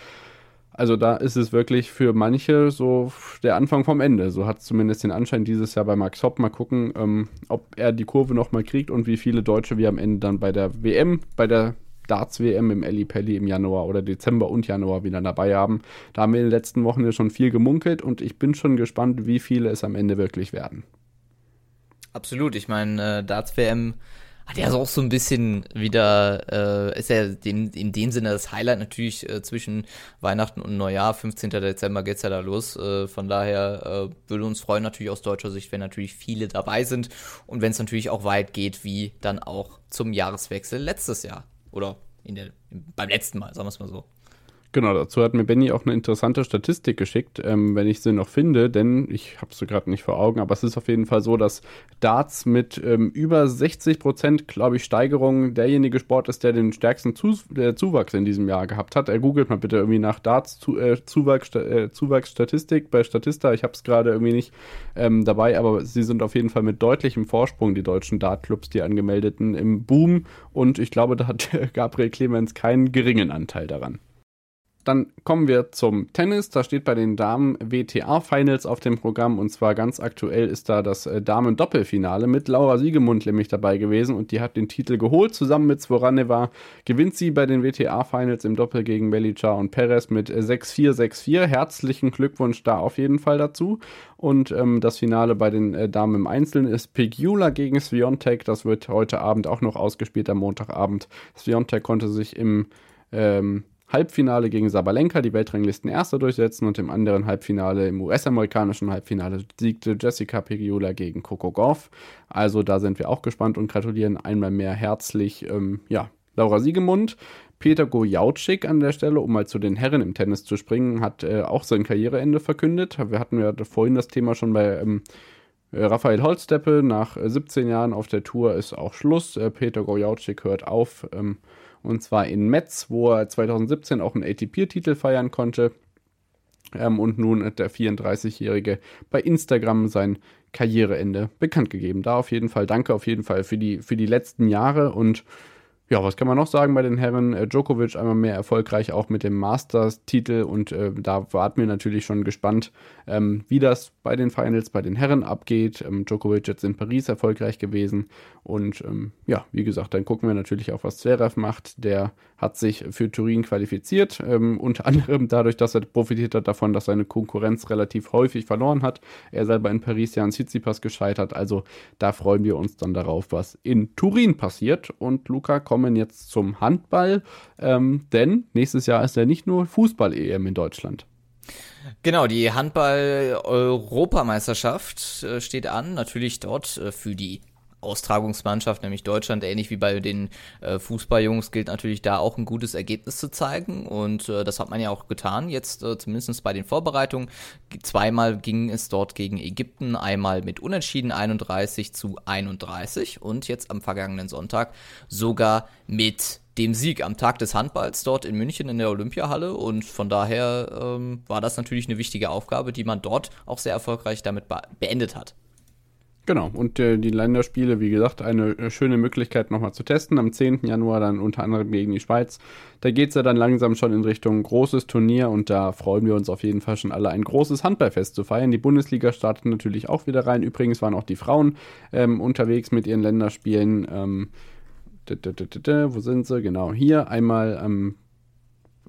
Also da ist es wirklich für manche so der Anfang vom Ende. So hat es zumindest den Anschein dieses Jahr bei Max Hopp. Mal gucken, ähm, ob er die Kurve nochmal kriegt und wie viele Deutsche wir am Ende dann bei der WM, bei der Darts-WM im Eli Pelli im Januar oder Dezember und Januar wieder dabei haben. Da haben wir in den letzten Wochen ja schon viel gemunkelt und ich bin schon gespannt, wie viele es am Ende wirklich werden. Absolut. Ich meine, äh, Darts-WM hat ja auch so ein bisschen wieder, äh, ist ja in, in dem Sinne das Highlight natürlich äh, zwischen Weihnachten und Neujahr, 15. Dezember geht's ja da los. Äh, von daher äh, würde uns freuen natürlich aus deutscher Sicht, wenn natürlich viele dabei sind und wenn es natürlich auch weit geht, wie dann auch zum Jahreswechsel letztes Jahr oder in der, beim letzten Mal, sagen wir es mal so. Genau, dazu hat mir Benny auch eine interessante Statistik geschickt, ähm, wenn ich sie noch finde, denn ich habe sie gerade nicht vor Augen, aber es ist auf jeden Fall so, dass Darts mit ähm, über 60 Prozent, glaube ich, Steigerung derjenige Sport ist, der den stärksten Zu der Zuwachs in diesem Jahr gehabt hat. Er googelt mal bitte irgendwie nach Darts zu, äh, Zuwachs, äh, Zuwachsstatistik bei Statista. Ich habe es gerade irgendwie nicht ähm, dabei, aber sie sind auf jeden Fall mit deutlichem Vorsprung, die deutschen Dartclubs, die angemeldeten, im Boom und ich glaube, da hat Gabriel Clemens keinen geringen Anteil daran. Dann kommen wir zum Tennis. Da steht bei den Damen WTA Finals auf dem Programm und zwar ganz aktuell ist da das äh, Damen-Doppelfinale mit Laura Siegemund nämlich dabei gewesen und die hat den Titel geholt. Zusammen mit Svoraneva gewinnt sie bei den WTA Finals im Doppel gegen Belica und Perez mit 6-4, 6-4. Herzlichen Glückwunsch da auf jeden Fall dazu. Und ähm, das Finale bei den äh, Damen im Einzelnen ist Pegula gegen Sviontek. Das wird heute Abend auch noch ausgespielt am Montagabend. Sviontek konnte sich im ähm, Halbfinale gegen Sabalenka die Weltranglisten Erster durchsetzen und im anderen Halbfinale, im US-amerikanischen Halbfinale, siegte Jessica Pegiola gegen Coco Gauff. Also da sind wir auch gespannt und gratulieren einmal mehr herzlich, ähm, ja, Laura Siegemund. Peter Gojauczyk an der Stelle, um mal zu den Herren im Tennis zu springen, hat äh, auch sein Karriereende verkündet. Wir hatten ja vorhin das Thema schon bei ähm, äh, Raphael Holzdeppe. Nach 17 äh, Jahren auf der Tour ist auch Schluss. Äh, Peter Gojauczyk hört auf. Ähm, und zwar in Metz, wo er 2017 auch einen ATP-Titel feiern konnte. Ähm, und nun hat der 34-Jährige bei Instagram sein Karriereende bekannt gegeben. Da auf jeden Fall danke auf jeden Fall für die, für die letzten Jahre und ja, was kann man noch sagen bei den Herren? Äh, Djokovic einmal mehr erfolgreich auch mit dem Masters-Titel und äh, da warten wir natürlich schon gespannt, ähm, wie das bei den Finals bei den Herren abgeht. Ähm, Djokovic jetzt in Paris erfolgreich gewesen und ähm, ja, wie gesagt, dann gucken wir natürlich auch, was Zverev macht. Der hat sich für Turin qualifiziert, ähm, unter anderem dadurch, dass er profitiert hat davon, dass seine Konkurrenz relativ häufig verloren hat. Er selber in Paris ja an Tsitsipas gescheitert, also da freuen wir uns dann darauf, was in Turin passiert und Luca kommt kommen jetzt zum Handball, ähm, denn nächstes Jahr ist ja nicht nur Fußball-EM in Deutschland. Genau, die Handball-Europameisterschaft äh, steht an, natürlich dort äh, für die Austragungsmannschaft, nämlich Deutschland, ähnlich wie bei den äh, Fußballjungs, gilt natürlich da auch ein gutes Ergebnis zu zeigen. Und äh, das hat man ja auch getan, jetzt äh, zumindest bei den Vorbereitungen. Zweimal ging es dort gegen Ägypten, einmal mit Unentschieden 31 zu 31 und jetzt am vergangenen Sonntag sogar mit dem Sieg am Tag des Handballs dort in München in der Olympiahalle und von daher ähm, war das natürlich eine wichtige Aufgabe, die man dort auch sehr erfolgreich damit beendet hat. Genau, und äh, die Länderspiele, wie gesagt, eine äh, schöne Möglichkeit nochmal zu testen. Am 10. Januar dann unter anderem gegen die Schweiz. Da geht es ja dann langsam schon in Richtung großes Turnier und da freuen wir uns auf jeden Fall schon alle, ein großes Handballfest zu feiern. Die Bundesliga startet natürlich auch wieder rein. Übrigens waren auch die Frauen ähm, unterwegs mit ihren Länderspielen. Ähm, wo sind sie? Genau, hier einmal am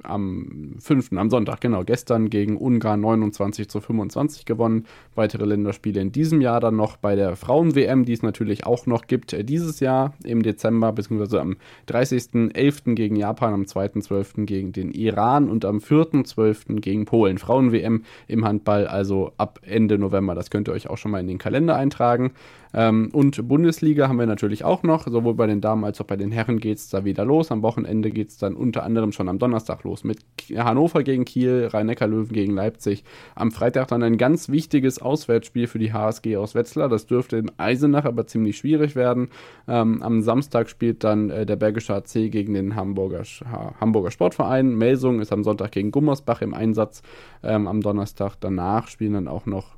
am 5., am Sonntag, genau, gestern gegen Ungarn 29 zu 25 gewonnen. Weitere Länderspiele in diesem Jahr dann noch bei der Frauen-WM, die es natürlich auch noch gibt, äh, dieses Jahr im Dezember, beziehungsweise am 30.11. gegen Japan, am 2.12. gegen den Iran und am 4.12. gegen Polen. Frauen-WM im Handball, also ab Ende November. Das könnt ihr euch auch schon mal in den Kalender eintragen. Ähm, und Bundesliga haben wir natürlich auch noch. Sowohl bei den Damen als auch bei den Herren geht es da wieder los. Am Wochenende geht es dann unter anderem schon am Donnerstag los mit Hannover gegen Kiel, Rhein-Neckar-Löwen gegen Leipzig. Am Freitag dann ein ganz wichtiges Auswärtsspiel für die HSG aus Wetzlar. Das dürfte in Eisenach aber ziemlich schwierig werden. Ähm, am Samstag spielt dann äh, der Bergische AC gegen den Hamburger, ha Hamburger Sportverein. Melsung ist am Sonntag gegen Gummersbach im Einsatz. Ähm, am Donnerstag danach spielen dann auch noch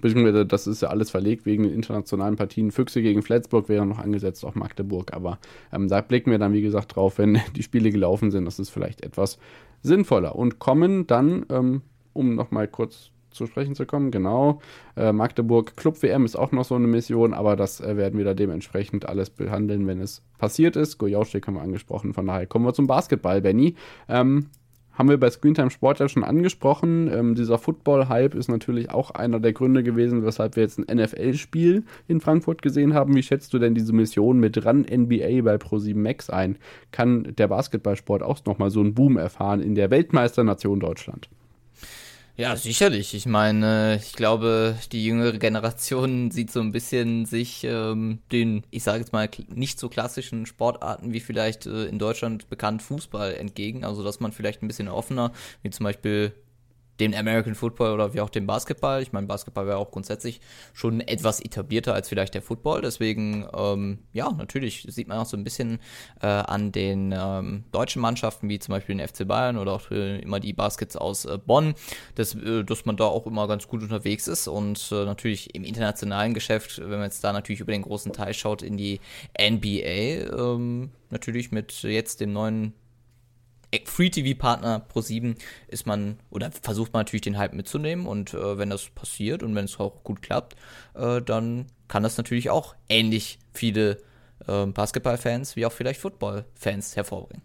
beziehungsweise das ist ja alles verlegt wegen den internationalen Partien. Füchse gegen Flensburg wäre noch angesetzt, auch Magdeburg, aber ähm, da blicken wir dann, wie gesagt, drauf, wenn die Spiele gelaufen sind. Das ist vielleicht etwas sinnvoller. Und kommen dann, ähm, um nochmal kurz zu sprechen zu kommen, genau, äh, Magdeburg Club WM ist auch noch so eine Mission, aber das äh, werden wir da dementsprechend alles behandeln, wenn es passiert ist. Gojaustik haben wir angesprochen, von daher kommen wir zum Basketball, Benny. Ähm, haben wir bei Screentime Sport ja schon angesprochen. Ähm, dieser Football-Hype ist natürlich auch einer der Gründe gewesen, weshalb wir jetzt ein NFL-Spiel in Frankfurt gesehen haben. Wie schätzt du denn diese Mission mit RAN NBA bei Pro7 Max ein? Kann der Basketballsport auch nochmal so einen Boom erfahren in der Weltmeisternation Deutschland? Ja, sicherlich. Ich meine, ich glaube, die jüngere Generation sieht so ein bisschen sich ähm, den, ich sage jetzt mal, nicht so klassischen Sportarten wie vielleicht äh, in Deutschland bekannt Fußball entgegen. Also, dass man vielleicht ein bisschen offener, wie zum Beispiel den American Football oder wie auch den Basketball. Ich meine, Basketball wäre auch grundsätzlich schon etwas etablierter als vielleicht der Football. Deswegen, ähm, ja, natürlich sieht man auch so ein bisschen äh, an den ähm, deutschen Mannschaften, wie zum Beispiel den FC Bayern oder auch äh, immer die Baskets aus äh, Bonn, dass, äh, dass man da auch immer ganz gut unterwegs ist. Und äh, natürlich im internationalen Geschäft, wenn man jetzt da natürlich über den großen Teil schaut, in die NBA, ähm, natürlich mit jetzt dem neuen Free-TV-Partner Pro7 ist man oder versucht man natürlich den Hype mitzunehmen und äh, wenn das passiert und wenn es auch gut klappt, äh, dann kann das natürlich auch ähnlich viele äh, Basketball-Fans wie auch vielleicht Football-Fans hervorbringen.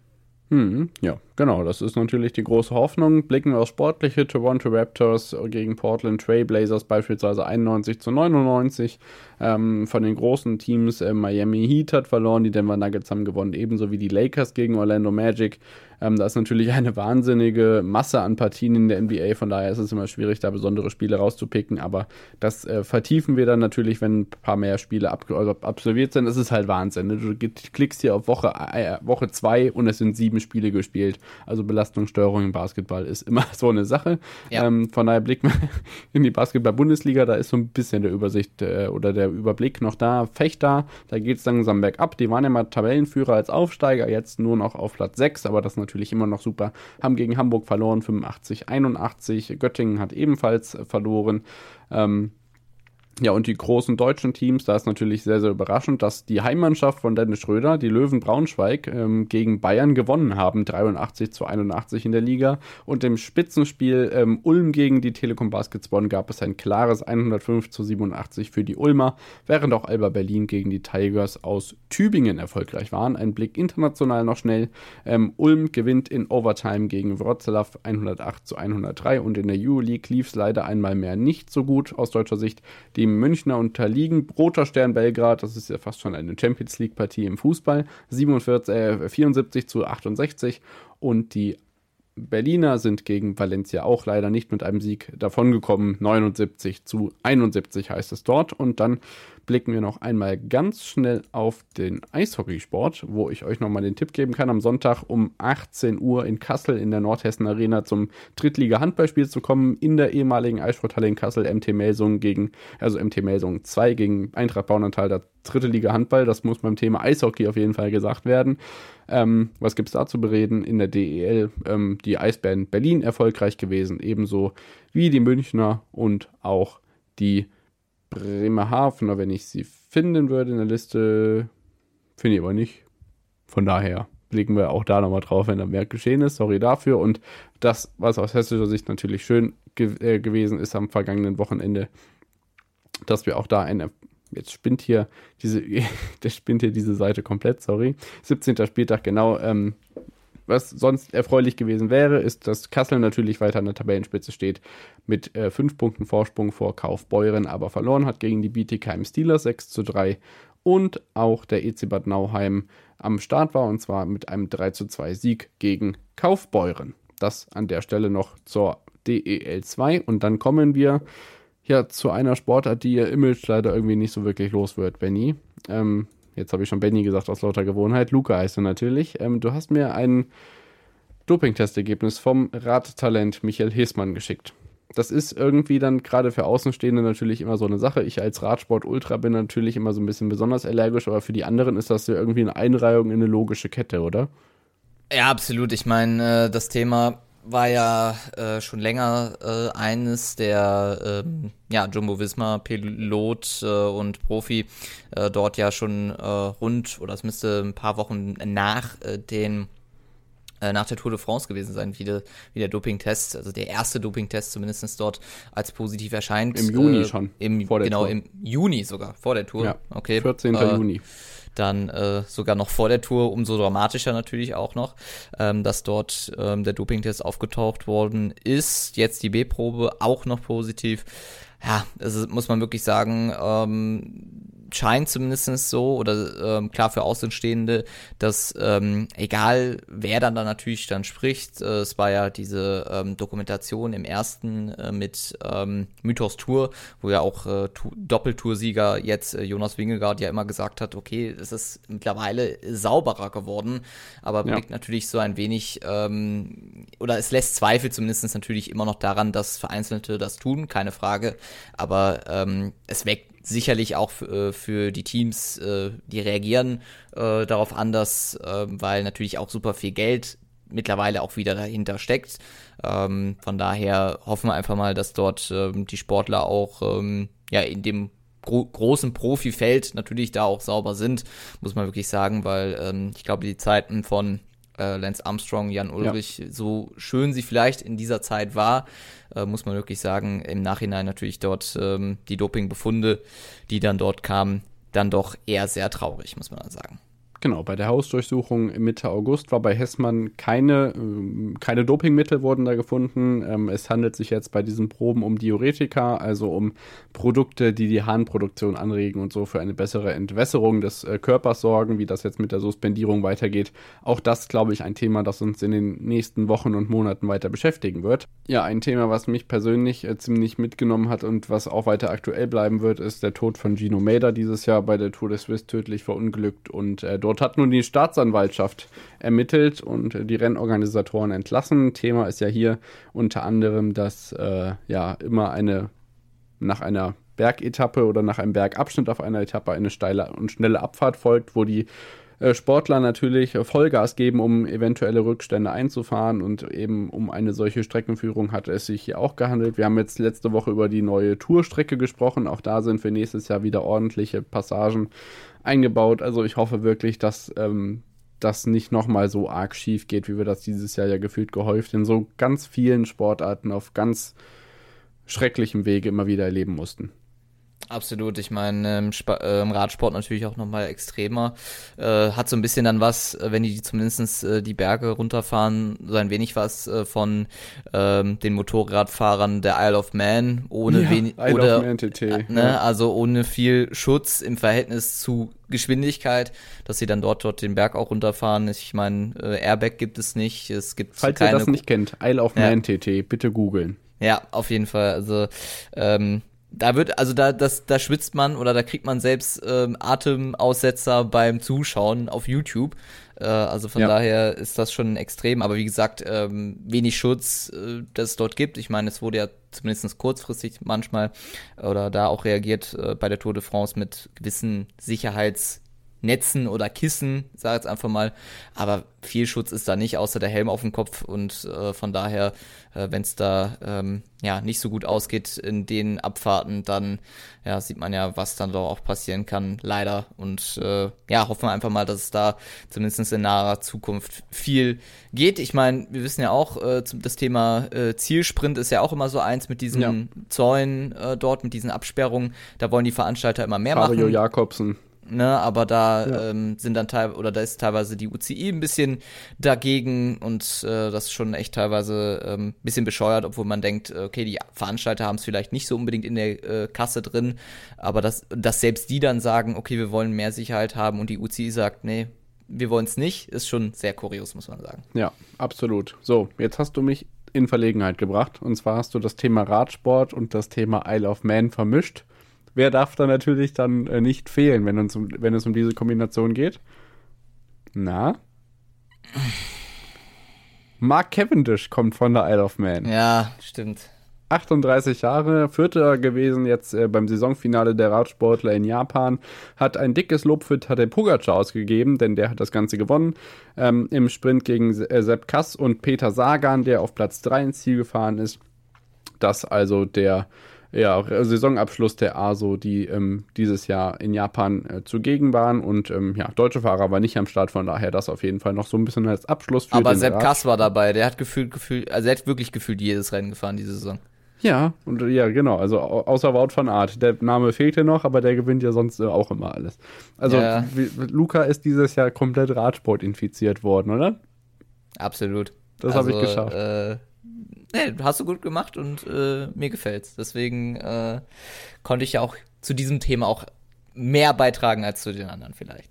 Hm, ja, genau, das ist natürlich die große Hoffnung. Blicken wir auf sportliche Toronto Raptors gegen Portland Trail Blazers beispielsweise 91 zu 99. Ähm, von den großen Teams äh, Miami Heat hat verloren, die Denver Nuggets haben gewonnen, ebenso wie die Lakers gegen Orlando Magic. Ähm, da ist natürlich eine wahnsinnige Masse an Partien in der NBA, von daher ist es immer schwierig, da besondere Spiele rauszupicken, aber das äh, vertiefen wir dann natürlich, wenn ein paar mehr Spiele ab also absolviert sind. Es ist halt Wahnsinn. Ne? Du klickst hier auf Woche, äh, Woche zwei und es sind sieben Spiele gespielt. Also Belastungssteuerung im Basketball ist immer so eine Sache. Ja. Ähm, von daher blicken wir in die Basketball-Bundesliga, da ist so ein bisschen der Übersicht äh, oder der Überblick noch da. Fechter, da geht es langsam bergab. Die waren ja mal Tabellenführer als Aufsteiger, jetzt nur noch auf Platz 6, aber das natürlich natürlich immer noch super. Haben gegen Hamburg verloren, 85, 81. Göttingen hat ebenfalls verloren. Ähm, ja, und die großen deutschen Teams, da ist natürlich sehr, sehr überraschend, dass die Heimmannschaft von Dennis Schröder, die Löwen Braunschweig, ähm, gegen Bayern gewonnen haben, 83 zu 81 in der Liga. Und im Spitzenspiel ähm, Ulm gegen die Telekom Baskets Bonn gab es ein klares 105 zu 87 für die Ulmer, während auch Alba Berlin gegen die Tigers aus Tübingen erfolgreich waren. Ein Blick international noch schnell. Ähm, Ulm gewinnt in Overtime gegen Wroclaw 108 zu 103 und in der Euroleague lief es leider einmal mehr nicht so gut aus deutscher Sicht. Die Münchner unterliegen. Roter Stern Belgrad, das ist ja fast schon eine Champions League-Partie im Fußball, 47, äh, 74 zu 68. Und die Berliner sind gegen Valencia auch leider nicht mit einem Sieg davongekommen. 79 zu 71 heißt es dort. Und dann blicken wir noch einmal ganz schnell auf den Eishockeysport, wo ich euch nochmal den Tipp geben kann, am Sonntag um 18 Uhr in Kassel in der Nordhessen Arena zum Drittliga-Handballspiel zu kommen, in der ehemaligen Eissporthalle in Kassel, MT Melsung gegen, also MT Melsung 2 gegen Eintracht Bauerntal, der dritte Liga Handball. Das muss beim Thema Eishockey auf jeden Fall gesagt werden. Ähm, was gibt es da zu bereden? In der DEL ähm, die Eisbären Berlin erfolgreich gewesen, ebenso wie die Münchner und auch die Bremerhavener, wenn ich sie finden würde in der Liste. Finde ich aber nicht. Von daher blicken wir auch da nochmal drauf, wenn da mehr geschehen ist. Sorry dafür. Und das, was aus hessischer Sicht natürlich schön ge äh, gewesen ist am vergangenen Wochenende, dass wir auch da eine. Jetzt spinnt hier diese, der spinnt hier diese Seite komplett, sorry. 17. Spieltag, genau. Ähm, was sonst erfreulich gewesen wäre, ist, dass Kassel natürlich weiter an der Tabellenspitze steht mit äh, fünf Punkten Vorsprung vor Kaufbeuren, aber verloren hat gegen die Bietigheim Steelers 6 zu 3 und auch der EC Bad Nauheim am Start war und zwar mit einem 3 zu 2 Sieg gegen Kaufbeuren. Das an der Stelle noch zur DEL 2 und dann kommen wir Ja, zu einer Sportart, die ihr Image leider irgendwie nicht so wirklich los wird, Benny. Ähm, jetzt habe ich schon Benny gesagt aus lauter Gewohnheit. Luca heißt er natürlich. Ähm, du hast mir ein Dopingtestergebnis vom Radtalent Michael Hesmann geschickt. Das ist irgendwie dann gerade für Außenstehende natürlich immer so eine Sache. Ich als Radsport-Ultra bin natürlich immer so ein bisschen besonders allergisch, aber für die anderen ist das ja irgendwie eine Einreihung in eine logische Kette, oder? Ja, absolut. Ich meine, äh, das Thema war ja äh, schon länger äh, eines der ähm, ja, Jumbo Visma Pilot äh, und Profi äh, dort ja schon äh, rund oder es müsste ein paar Wochen nach äh, den äh, nach der Tour de France gewesen sein, wie, de, wie der Dopingtest, also der erste Dopingtest zumindest dort als positiv erscheint. Im Juni äh, schon. Im, vor der genau, Tour. im Juni sogar, vor der Tour. Ja, okay. 14. Äh, Juni dann äh, sogar noch vor der Tour, umso dramatischer natürlich auch noch, ähm, dass dort ähm, der Dopingtest aufgetaucht worden ist. Jetzt die B-Probe auch noch positiv. Ja, also muss man wirklich sagen, ähm, scheint zumindest so, oder ähm, klar für Außenstehende, dass ähm, egal wer dann da natürlich dann spricht, äh, es war ja diese ähm, Dokumentation im ersten äh, mit ähm, Mythos Tour, wo ja auch äh, Doppeltoursieger jetzt äh, Jonas Wingegaard ja immer gesagt hat, okay, es ist mittlerweile sauberer geworden, aber ja. blickt natürlich so ein wenig, ähm, oder es lässt Zweifel zumindest natürlich immer noch daran, dass Vereinzelte das tun, keine Frage, aber ähm, es weckt sicherlich auch für, äh, für die Teams, äh, die reagieren äh, darauf anders, äh, weil natürlich auch super viel Geld mittlerweile auch wieder dahinter steckt. Ähm, von daher hoffen wir einfach mal, dass dort ähm, die Sportler auch ähm, ja in dem gro großen Profifeld natürlich da auch sauber sind, muss man wirklich sagen, weil ähm, ich glaube, die Zeiten von äh, Lance Armstrong, Jan Ulrich, ja. so schön sie vielleicht in dieser Zeit war, äh, muss man wirklich sagen, im Nachhinein natürlich dort ähm, die Dopingbefunde, die dann dort kamen, dann doch eher sehr traurig, muss man dann sagen. Genau, bei der Hausdurchsuchung Mitte August war bei Hessmann keine, äh, keine Dopingmittel wurden da gefunden. Ähm, es handelt sich jetzt bei diesen Proben um Diuretika, also um Produkte, die die Harnproduktion anregen und so für eine bessere Entwässerung des äh, Körpers sorgen, wie das jetzt mit der Suspendierung weitergeht. Auch das, glaube ich, ein Thema, das uns in den nächsten Wochen und Monaten weiter beschäftigen wird. Ja, ein Thema, was mich persönlich äh, ziemlich mitgenommen hat und was auch weiter aktuell bleiben wird, ist der Tod von Gino Mader dieses Jahr bei der Tour de Suisse tödlich verunglückt und äh, Dort hat nun die Staatsanwaltschaft ermittelt und die Rennorganisatoren entlassen. Thema ist ja hier unter anderem, dass äh, ja immer eine nach einer Bergetappe oder nach einem Bergabschnitt auf einer Etappe eine steile und schnelle Abfahrt folgt, wo die äh, Sportler natürlich Vollgas geben, um eventuelle Rückstände einzufahren und eben um eine solche Streckenführung hat es sich hier auch gehandelt. Wir haben jetzt letzte Woche über die neue Tourstrecke gesprochen. Auch da sind für nächstes Jahr wieder ordentliche Passagen eingebaut. Also ich hoffe wirklich, dass ähm, das nicht nochmal so arg schief geht, wie wir das dieses Jahr ja gefühlt gehäuft in so ganz vielen Sportarten auf ganz schrecklichem Wege immer wieder erleben mussten. Absolut, ich meine, im, äh, im, Radsport natürlich auch nochmal extremer. Äh, hat so ein bisschen dann was, äh, wenn die zumindest äh, die Berge runterfahren, so ein wenig was äh, von ähm, den Motorradfahrern der Isle of Man, ohne ja, wenig oder äh, ne, ja. also ohne viel Schutz im Verhältnis zu Geschwindigkeit, dass sie dann dort dort den Berg auch runterfahren. Ich meine, Airbag gibt es nicht, es gibt Falls keine ihr das nicht kennt, Isle of Man TT, bitte googeln. Ja, auf jeden Fall. Also ähm, da wird, also da, das, da schwitzt man oder da kriegt man selbst ähm, Atemaussetzer beim Zuschauen auf YouTube. Äh, also von ja. daher ist das schon extrem. Aber wie gesagt, ähm, wenig Schutz, äh, das es dort gibt. Ich meine, es wurde ja zumindest kurzfristig manchmal oder da auch reagiert äh, bei der Tour de France mit gewissen Sicherheits- Netzen oder Kissen, sag jetzt einfach mal. Aber viel Schutz ist da nicht, außer der Helm auf dem Kopf. Und äh, von daher, äh, wenn es da ähm, ja nicht so gut ausgeht in den Abfahrten, dann ja, sieht man ja, was dann doch auch passieren kann, leider. Und äh, ja, hoffen wir einfach mal, dass es da zumindest in naher Zukunft viel geht. Ich meine, wir wissen ja auch, äh, das Thema äh, Zielsprint ist ja auch immer so eins mit diesen ja. Zäunen äh, dort, mit diesen Absperrungen. Da wollen die Veranstalter immer mehr Mario machen. Jakobsen ne, aber da ja. ähm, sind dann teilweise, oder da ist teilweise die UCI ein bisschen dagegen und äh, das ist schon echt teilweise ein ähm, bisschen bescheuert, obwohl man denkt, okay, die Veranstalter haben es vielleicht nicht so unbedingt in der äh, Kasse drin, aber dass, dass selbst die dann sagen, okay, wir wollen mehr Sicherheit haben und die UCI sagt, nee, wir wollen es nicht, ist schon sehr kurios, muss man sagen. Ja, absolut. So, jetzt hast du mich in Verlegenheit gebracht. Und zwar hast du das Thema Radsport und das Thema Isle of Man vermischt. Wer darf da natürlich dann äh, nicht fehlen, wenn, uns wenn es um diese Kombination geht? Na? Mark Cavendish kommt von der Isle of Man. Ja, stimmt. 38 Jahre, Vierter gewesen jetzt äh, beim Saisonfinale der Radsportler in Japan, hat ein dickes Lob für Tadej Pogacar ausgegeben, denn der hat das Ganze gewonnen ähm, im Sprint gegen äh, Sepp Kass und Peter Sagan, der auf Platz 3 ins Ziel gefahren ist. Das also der ja, Saisonabschluss der ASO, die ähm, dieses Jahr in Japan äh, zugegen waren. Und ähm, ja, deutsche Fahrer war nicht am Start, von daher das auf jeden Fall noch so ein bisschen als Abschluss für Aber den Sepp. Kass war dabei, der hat gefühlt, gefühlt, also er hat wirklich gefühlt jedes Rennen gefahren diese Saison. Ja, und ja, genau, also au- außer Wout van Art. Der Name fehlte noch, aber der gewinnt ja sonst äh, auch immer alles. Also Ja. Luca ist dieses Jahr komplett Radsport infiziert worden, oder? Absolut. Das habe ich geschafft. Äh, nee, hast du gut gemacht und äh, mir gefällt's. Deswegen äh, konnte ich ja auch zu diesem Thema auch mehr beitragen als zu den anderen vielleicht.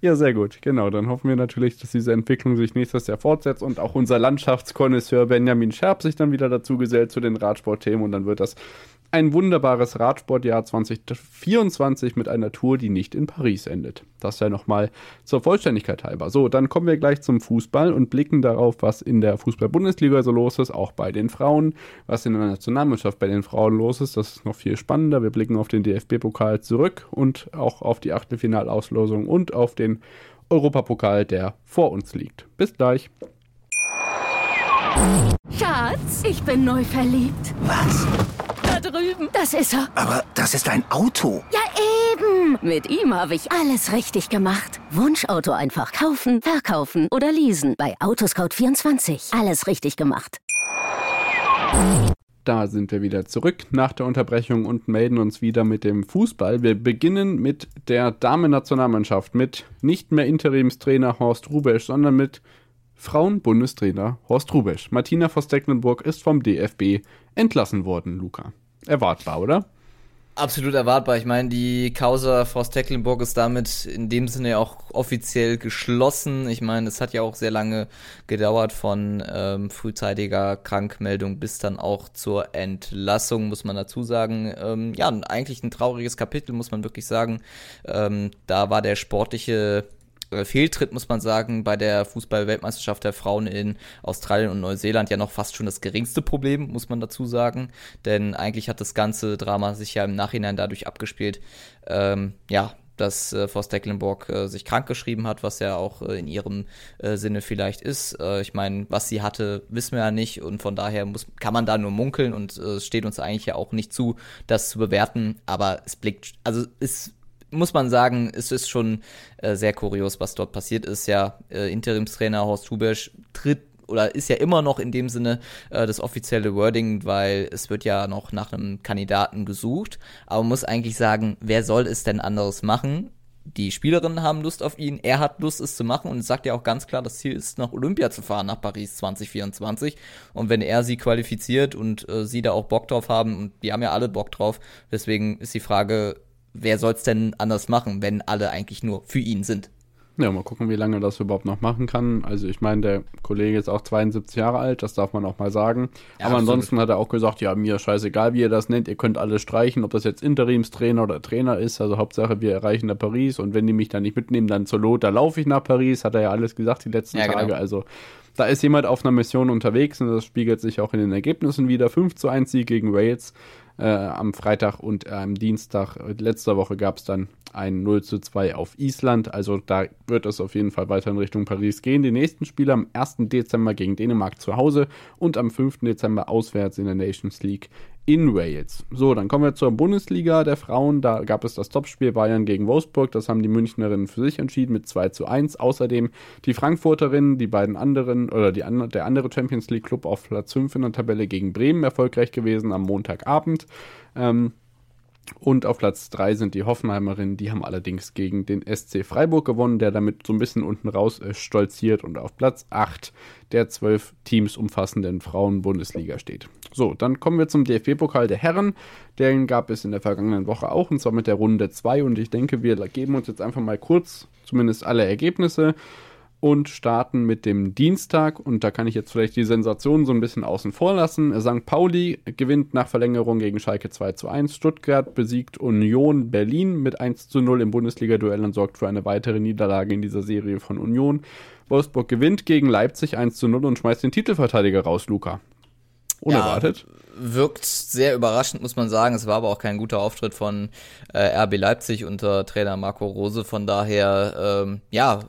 Ja, sehr gut. Genau, dann hoffen wir natürlich, dass diese Entwicklung sich nächstes Jahr fortsetzt und auch unser Landschaftskonnoisseur Benjamin Scherb sich dann wieder dazu gesellt zu den Radsportthemen und dann wird das ein wunderbares Radsportjahr 2024 mit einer Tour, die nicht in Paris endet. Das ja nochmal zur Vollständigkeit halber. So, dann kommen wir gleich zum Fußball und blicken darauf, was in der Fußball-Bundesliga so los ist, auch bei den Frauen, was in der Nationalmannschaft bei den Frauen los ist. Das ist noch viel spannender. Wir blicken auf den DFB-Pokal zurück und auch auf die Achtelfinalauslosung und auf den Europapokal, der vor uns liegt. Bis gleich. Schatz, ich bin neu verliebt. Was? Drüben. Das ist er. Aber das ist ein Auto. Ja, eben. Mit ihm habe ich alles richtig gemacht. Wunschauto einfach kaufen, verkaufen oder leasen. Bei Autoscout24. Alles richtig gemacht. Da sind wir wieder zurück nach der Unterbrechung und melden uns wieder mit dem Fußball. Wir beginnen mit der Damen-Nationalmannschaft, mit nicht mehr Interimstrainer Horst Rubesch, sondern mit Frauen-Bundestrainer Horst Rubesch. Martina Voss-Tecklenburg ist vom DFB entlassen worden, Luca. Erwartbar, oder? Absolut erwartbar. Ich meine, die Causa Forst Tecklenburg ist damit in dem Sinne auch offiziell geschlossen. Ich meine, es hat ja auch sehr lange gedauert von ähm, frühzeitiger Krankmeldung bis dann auch zur Entlassung, muss man dazu sagen. Ähm, ja, eigentlich ein trauriges Kapitel, muss man wirklich sagen. Ähm, da war der sportliche Fehltritt, muss man sagen, bei der Fußball-Weltmeisterschaft der Frauen in Australien und Neuseeland ja noch fast schon das geringste Problem, muss man dazu sagen. Denn eigentlich hat das ganze Drama sich ja im Nachhinein dadurch abgespielt, ähm, ja, dass äh, Forst Tecklenburg äh, sich krank geschrieben hat, was ja auch äh, in ihrem äh, Sinne vielleicht ist. Äh, ich meine, was sie hatte, wissen wir ja nicht und von daher muss, kann man da nur munkeln und äh, es steht uns eigentlich ja auch nicht zu, das zu bewerten. Aber es blickt, also es muss man sagen, es ist schon äh, sehr kurios, was dort passiert ist. Ja, äh, Interimstrainer Horst Hubesch tritt oder ist ja immer noch in dem Sinne äh, das offizielle Wording, weil es wird ja noch nach einem Kandidaten gesucht. Aber man muss eigentlich sagen, wer soll es denn anderes machen? Die Spielerinnen haben Lust auf ihn, er hat Lust, es zu machen und sagt ja auch ganz klar, das Ziel ist, nach Olympia zu fahren, nach Paris 2024. Und wenn er sie qualifiziert und äh, sie da auch Bock drauf haben, und die haben ja alle Bock drauf, deswegen ist die Frage, wer soll es denn anders machen, wenn alle eigentlich nur für ihn sind? Ja, mal gucken, wie lange das überhaupt noch machen kann. Also ich meine, der Kollege ist auch 72 Jahre alt, das darf man auch mal sagen. Ja, Aber absolut. ansonsten hat er auch gesagt, ja, mir ist scheißegal, wie ihr das nennt, ihr könnt alles streichen, ob das jetzt Interimstrainer oder Trainer ist. Also Hauptsache, wir erreichen da Paris und wenn die mich da nicht mitnehmen, dann zur Not, da laufe ich nach Paris, hat er ja alles gesagt die letzten Ja, genau. Tage. Also da ist jemand auf einer Mission unterwegs und das spiegelt sich auch in den Ergebnissen wieder. 5 zu 1 Sieg gegen Wales äh, am Freitag und äh, am Dienstag. Letzter Woche gab es dann ein 0 zu 2 auf Island. Also da wird es auf jeden Fall weiter in Richtung Paris gehen. Die nächsten Spiele am 1. Dezember gegen Dänemark zu Hause und am 5. Dezember auswärts in der Nations League in Wales. So, dann kommen wir zur Bundesliga der Frauen. Da gab es das Topspiel Bayern gegen Wolfsburg. Das haben die Münchnerinnen für sich entschieden mit 2 zu 1. Außerdem die Frankfurterinnen, die beiden anderen oder die, der andere Champions League Club auf Platz 5 in der Tabelle gegen Bremen erfolgreich gewesen am Montagabend. Ähm, und auf Platz 3 sind die Hoffenheimerinnen, die haben allerdings gegen den SC Freiburg gewonnen, der damit so ein bisschen unten raus äh, stolziert und auf Platz 8 der zwölf Teams umfassenden Frauen-Bundesliga steht. So, dann kommen wir zum DFB-Pokal der Herren. Den gab es in der vergangenen Woche auch und zwar mit der Runde 2 und ich denke, wir geben uns jetzt einfach mal kurz zumindest alle Ergebnisse. Und starten mit dem Dienstag. Und da kann ich jetzt vielleicht die Sensation so ein bisschen außen vor lassen. St. Pauli gewinnt nach Verlängerung gegen Schalke 2 zu 1. Stuttgart besiegt Union Berlin mit 1 zu 0 im Bundesliga-Duell und sorgt für eine weitere Niederlage in dieser Serie von Union. Wolfsburg gewinnt gegen Leipzig 1 zu 0 und schmeißt den Titelverteidiger raus, Luca. Unerwartet. Ja, wirkt sehr überraschend, muss man sagen. Es war aber auch kein guter Auftritt von äh, RB Leipzig unter Trainer Marco Rose. Von daher, ähm, ja,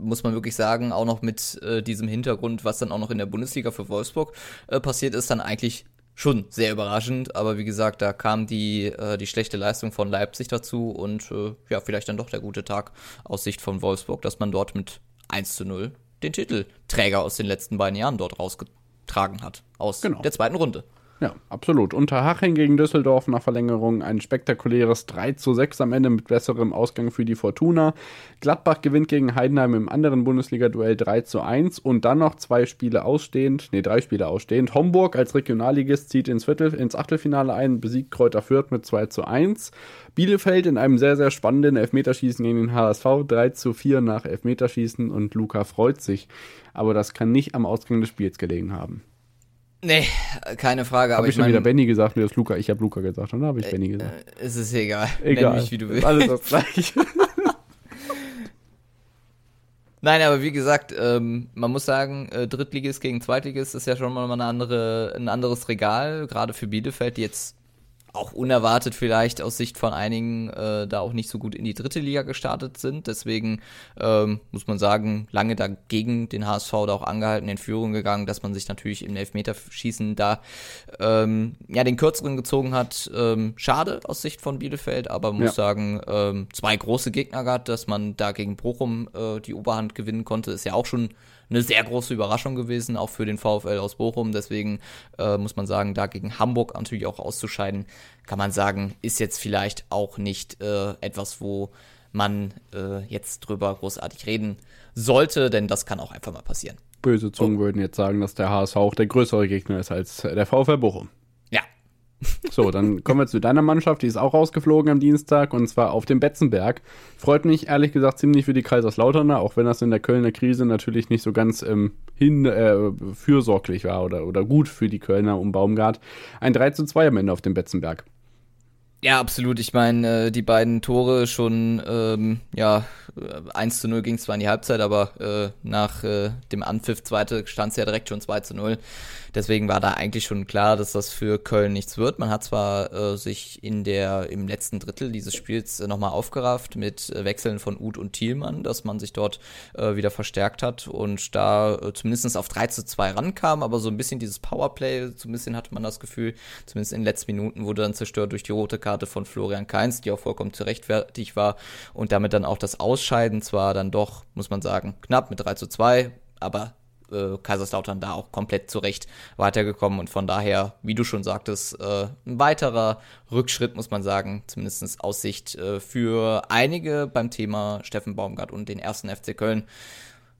muss man wirklich sagen, auch noch mit äh, diesem Hintergrund, was dann auch noch in der Bundesliga für Wolfsburg äh, passiert ist, dann eigentlich schon sehr überraschend. Aber wie gesagt, da kam die, äh, die schlechte Leistung von Leipzig dazu und äh, ja, vielleicht dann doch der gute Tag aus Sicht von Wolfsburg, dass man dort mit 1 zu 0 den Titelträger aus den letzten beiden Jahren dort rausgetragen hat. Aus genau. der zweiten Runde. Ja, absolut. Unterhaching gegen Düsseldorf nach Verlängerung ein spektakuläres 3 zu 6 am Ende mit besserem Ausgang für die Fortuna. Gladbach gewinnt gegen Heidenheim im anderen Bundesliga-Duell 3 zu 1 und dann noch zwei Spiele ausstehend, nee, drei Spiele ausstehend. Homburg als Regionalligist zieht ins, Viertel, ins Achtelfinale ein, besiegt Kräuter Fürth mit 2 zu 1. Bielefeld in einem sehr, sehr spannenden Elfmeterschießen gegen den HSV 3 zu 4 nach Elfmeterschießen und Luca freut sich. Aber das kann nicht am Ausgang des Spiels gelegen haben. Nee, keine Frage. Habe ich, ich schon mein, wieder Benny gesagt? Nee, das ist Luca. Ich habe Luca gesagt. Dann habe ich äh, Benny gesagt. Äh, es ist egal. Egal. Nenn mich, wie du willst. Alles das Gleiche. Nein, aber wie gesagt, ähm, man muss sagen, äh, Drittligist gegen Zweitligist ist ja schon mal eine andere, ein anderes Regal, gerade für Bielefeld, die jetzt auch unerwartet vielleicht aus Sicht von einigen äh, da auch nicht so gut in die dritte Liga gestartet sind. Deswegen ähm, muss man sagen, lange dagegen den HSV da auch angehalten, in Führung gegangen, dass man sich natürlich im Elfmeterschießen da ähm, ja den kürzeren gezogen hat. Ähm, schade aus Sicht von Bielefeld, aber muss ja. sagen, ähm, zwei große Gegner gehabt, dass man da gegen Bochum äh, die Oberhand gewinnen konnte, ist ja auch schon eine sehr große Überraschung gewesen, auch für den VfL aus Bochum. Deswegen äh, muss man sagen, da gegen Hamburg natürlich auch auszuscheiden, kann man sagen, ist jetzt vielleicht auch nicht äh, etwas, wo man äh, jetzt drüber großartig reden sollte, denn das kann auch einfach mal passieren. Böse Zungen oh. würden jetzt sagen, dass der HSV auch der größere Gegner ist als der VfL Bochum. So, dann kommen wir zu deiner Mannschaft. Die ist auch rausgeflogen am Dienstag und zwar auf dem Betzenberg. Freut mich ehrlich gesagt ziemlich für die Kaiserslauterner, auch wenn das in der Kölner Krise natürlich nicht so ganz ähm, hin äh, fürsorglich war oder, oder gut für die Kölner um Baumgart. Ein 3 zu 2 am Ende auf dem Betzenberg. Ja, absolut. Ich meine, äh, die beiden Tore schon, ähm, ja, 1 zu 0 ging zwar in die Halbzeit, aber äh, nach äh, dem Anpfiff zweite stand es ja direkt schon 2 zu 0. Deswegen war da eigentlich schon klar, dass das für Köln nichts wird. Man hat zwar äh, sich in der, im letzten Drittel dieses Spiels äh, nochmal aufgerafft mit äh, Wechseln von Uth und Thielmann, dass man sich dort äh, wieder verstärkt hat und da äh, zumindest auf 3 zu 2 rankam, aber so ein bisschen dieses Powerplay, so ein bisschen hatte man das Gefühl, zumindest in den letzten Minuten wurde dann zerstört durch die rote Karte von Florian Kainz, die auch vollkommen zurechtfertig war und damit dann auch das Ausscheiden zwar dann doch, muss man sagen, knapp mit 3 zu 2, aber äh, Kaiserslautern da auch komplett zurecht weitergekommen und von daher, wie du schon sagtest, äh, ein weiterer Rückschritt, muss man sagen, zumindest aus Sicht äh, für einige beim Thema Steffen Baumgart und den ersten FC Köln.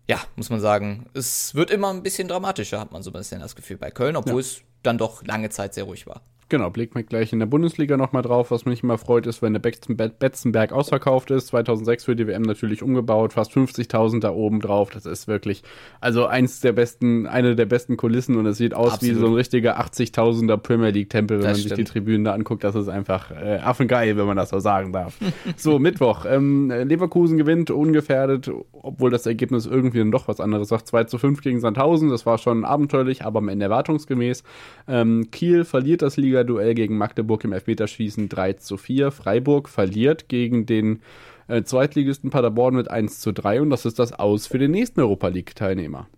Ja, muss man sagen, es wird immer ein bisschen dramatischer, hat man so ein bisschen das Gefühl bei Köln, obwohl ja. es dann doch lange Zeit sehr ruhig war. Genau, blicken wir gleich in der Bundesliga nochmal drauf. Was mich immer freut, ist, wenn der Betzenberg ausverkauft ist. 2006 für die WM natürlich umgebaut, fast 50.000 da oben drauf. Das ist wirklich, also eins der besten, eine der besten Kulissen und es sieht aus Absolut. wie so ein richtiger 80.000er Premier League Tempel, wenn das man stimmt. sich die Tribünen da anguckt. Das ist einfach äh, affengeil, wenn man das so sagen darf. so, Mittwoch. Ähm, Leverkusen gewinnt ungefährdet, obwohl das Ergebnis irgendwie dann doch was anderes sagt. 2 zu 5 gegen Sandhausen. Das war schon abenteuerlich, aber am Ende erwartungsgemäß. Ähm, Kiel verliert das Liga Ligaduell gegen Magdeburg im Elfmeterschießen 3 zu 4. Freiburg verliert gegen den äh, Zweitligisten Paderborn mit 1 zu 3 und das ist das Aus für den nächsten Europa League-Teilnehmer.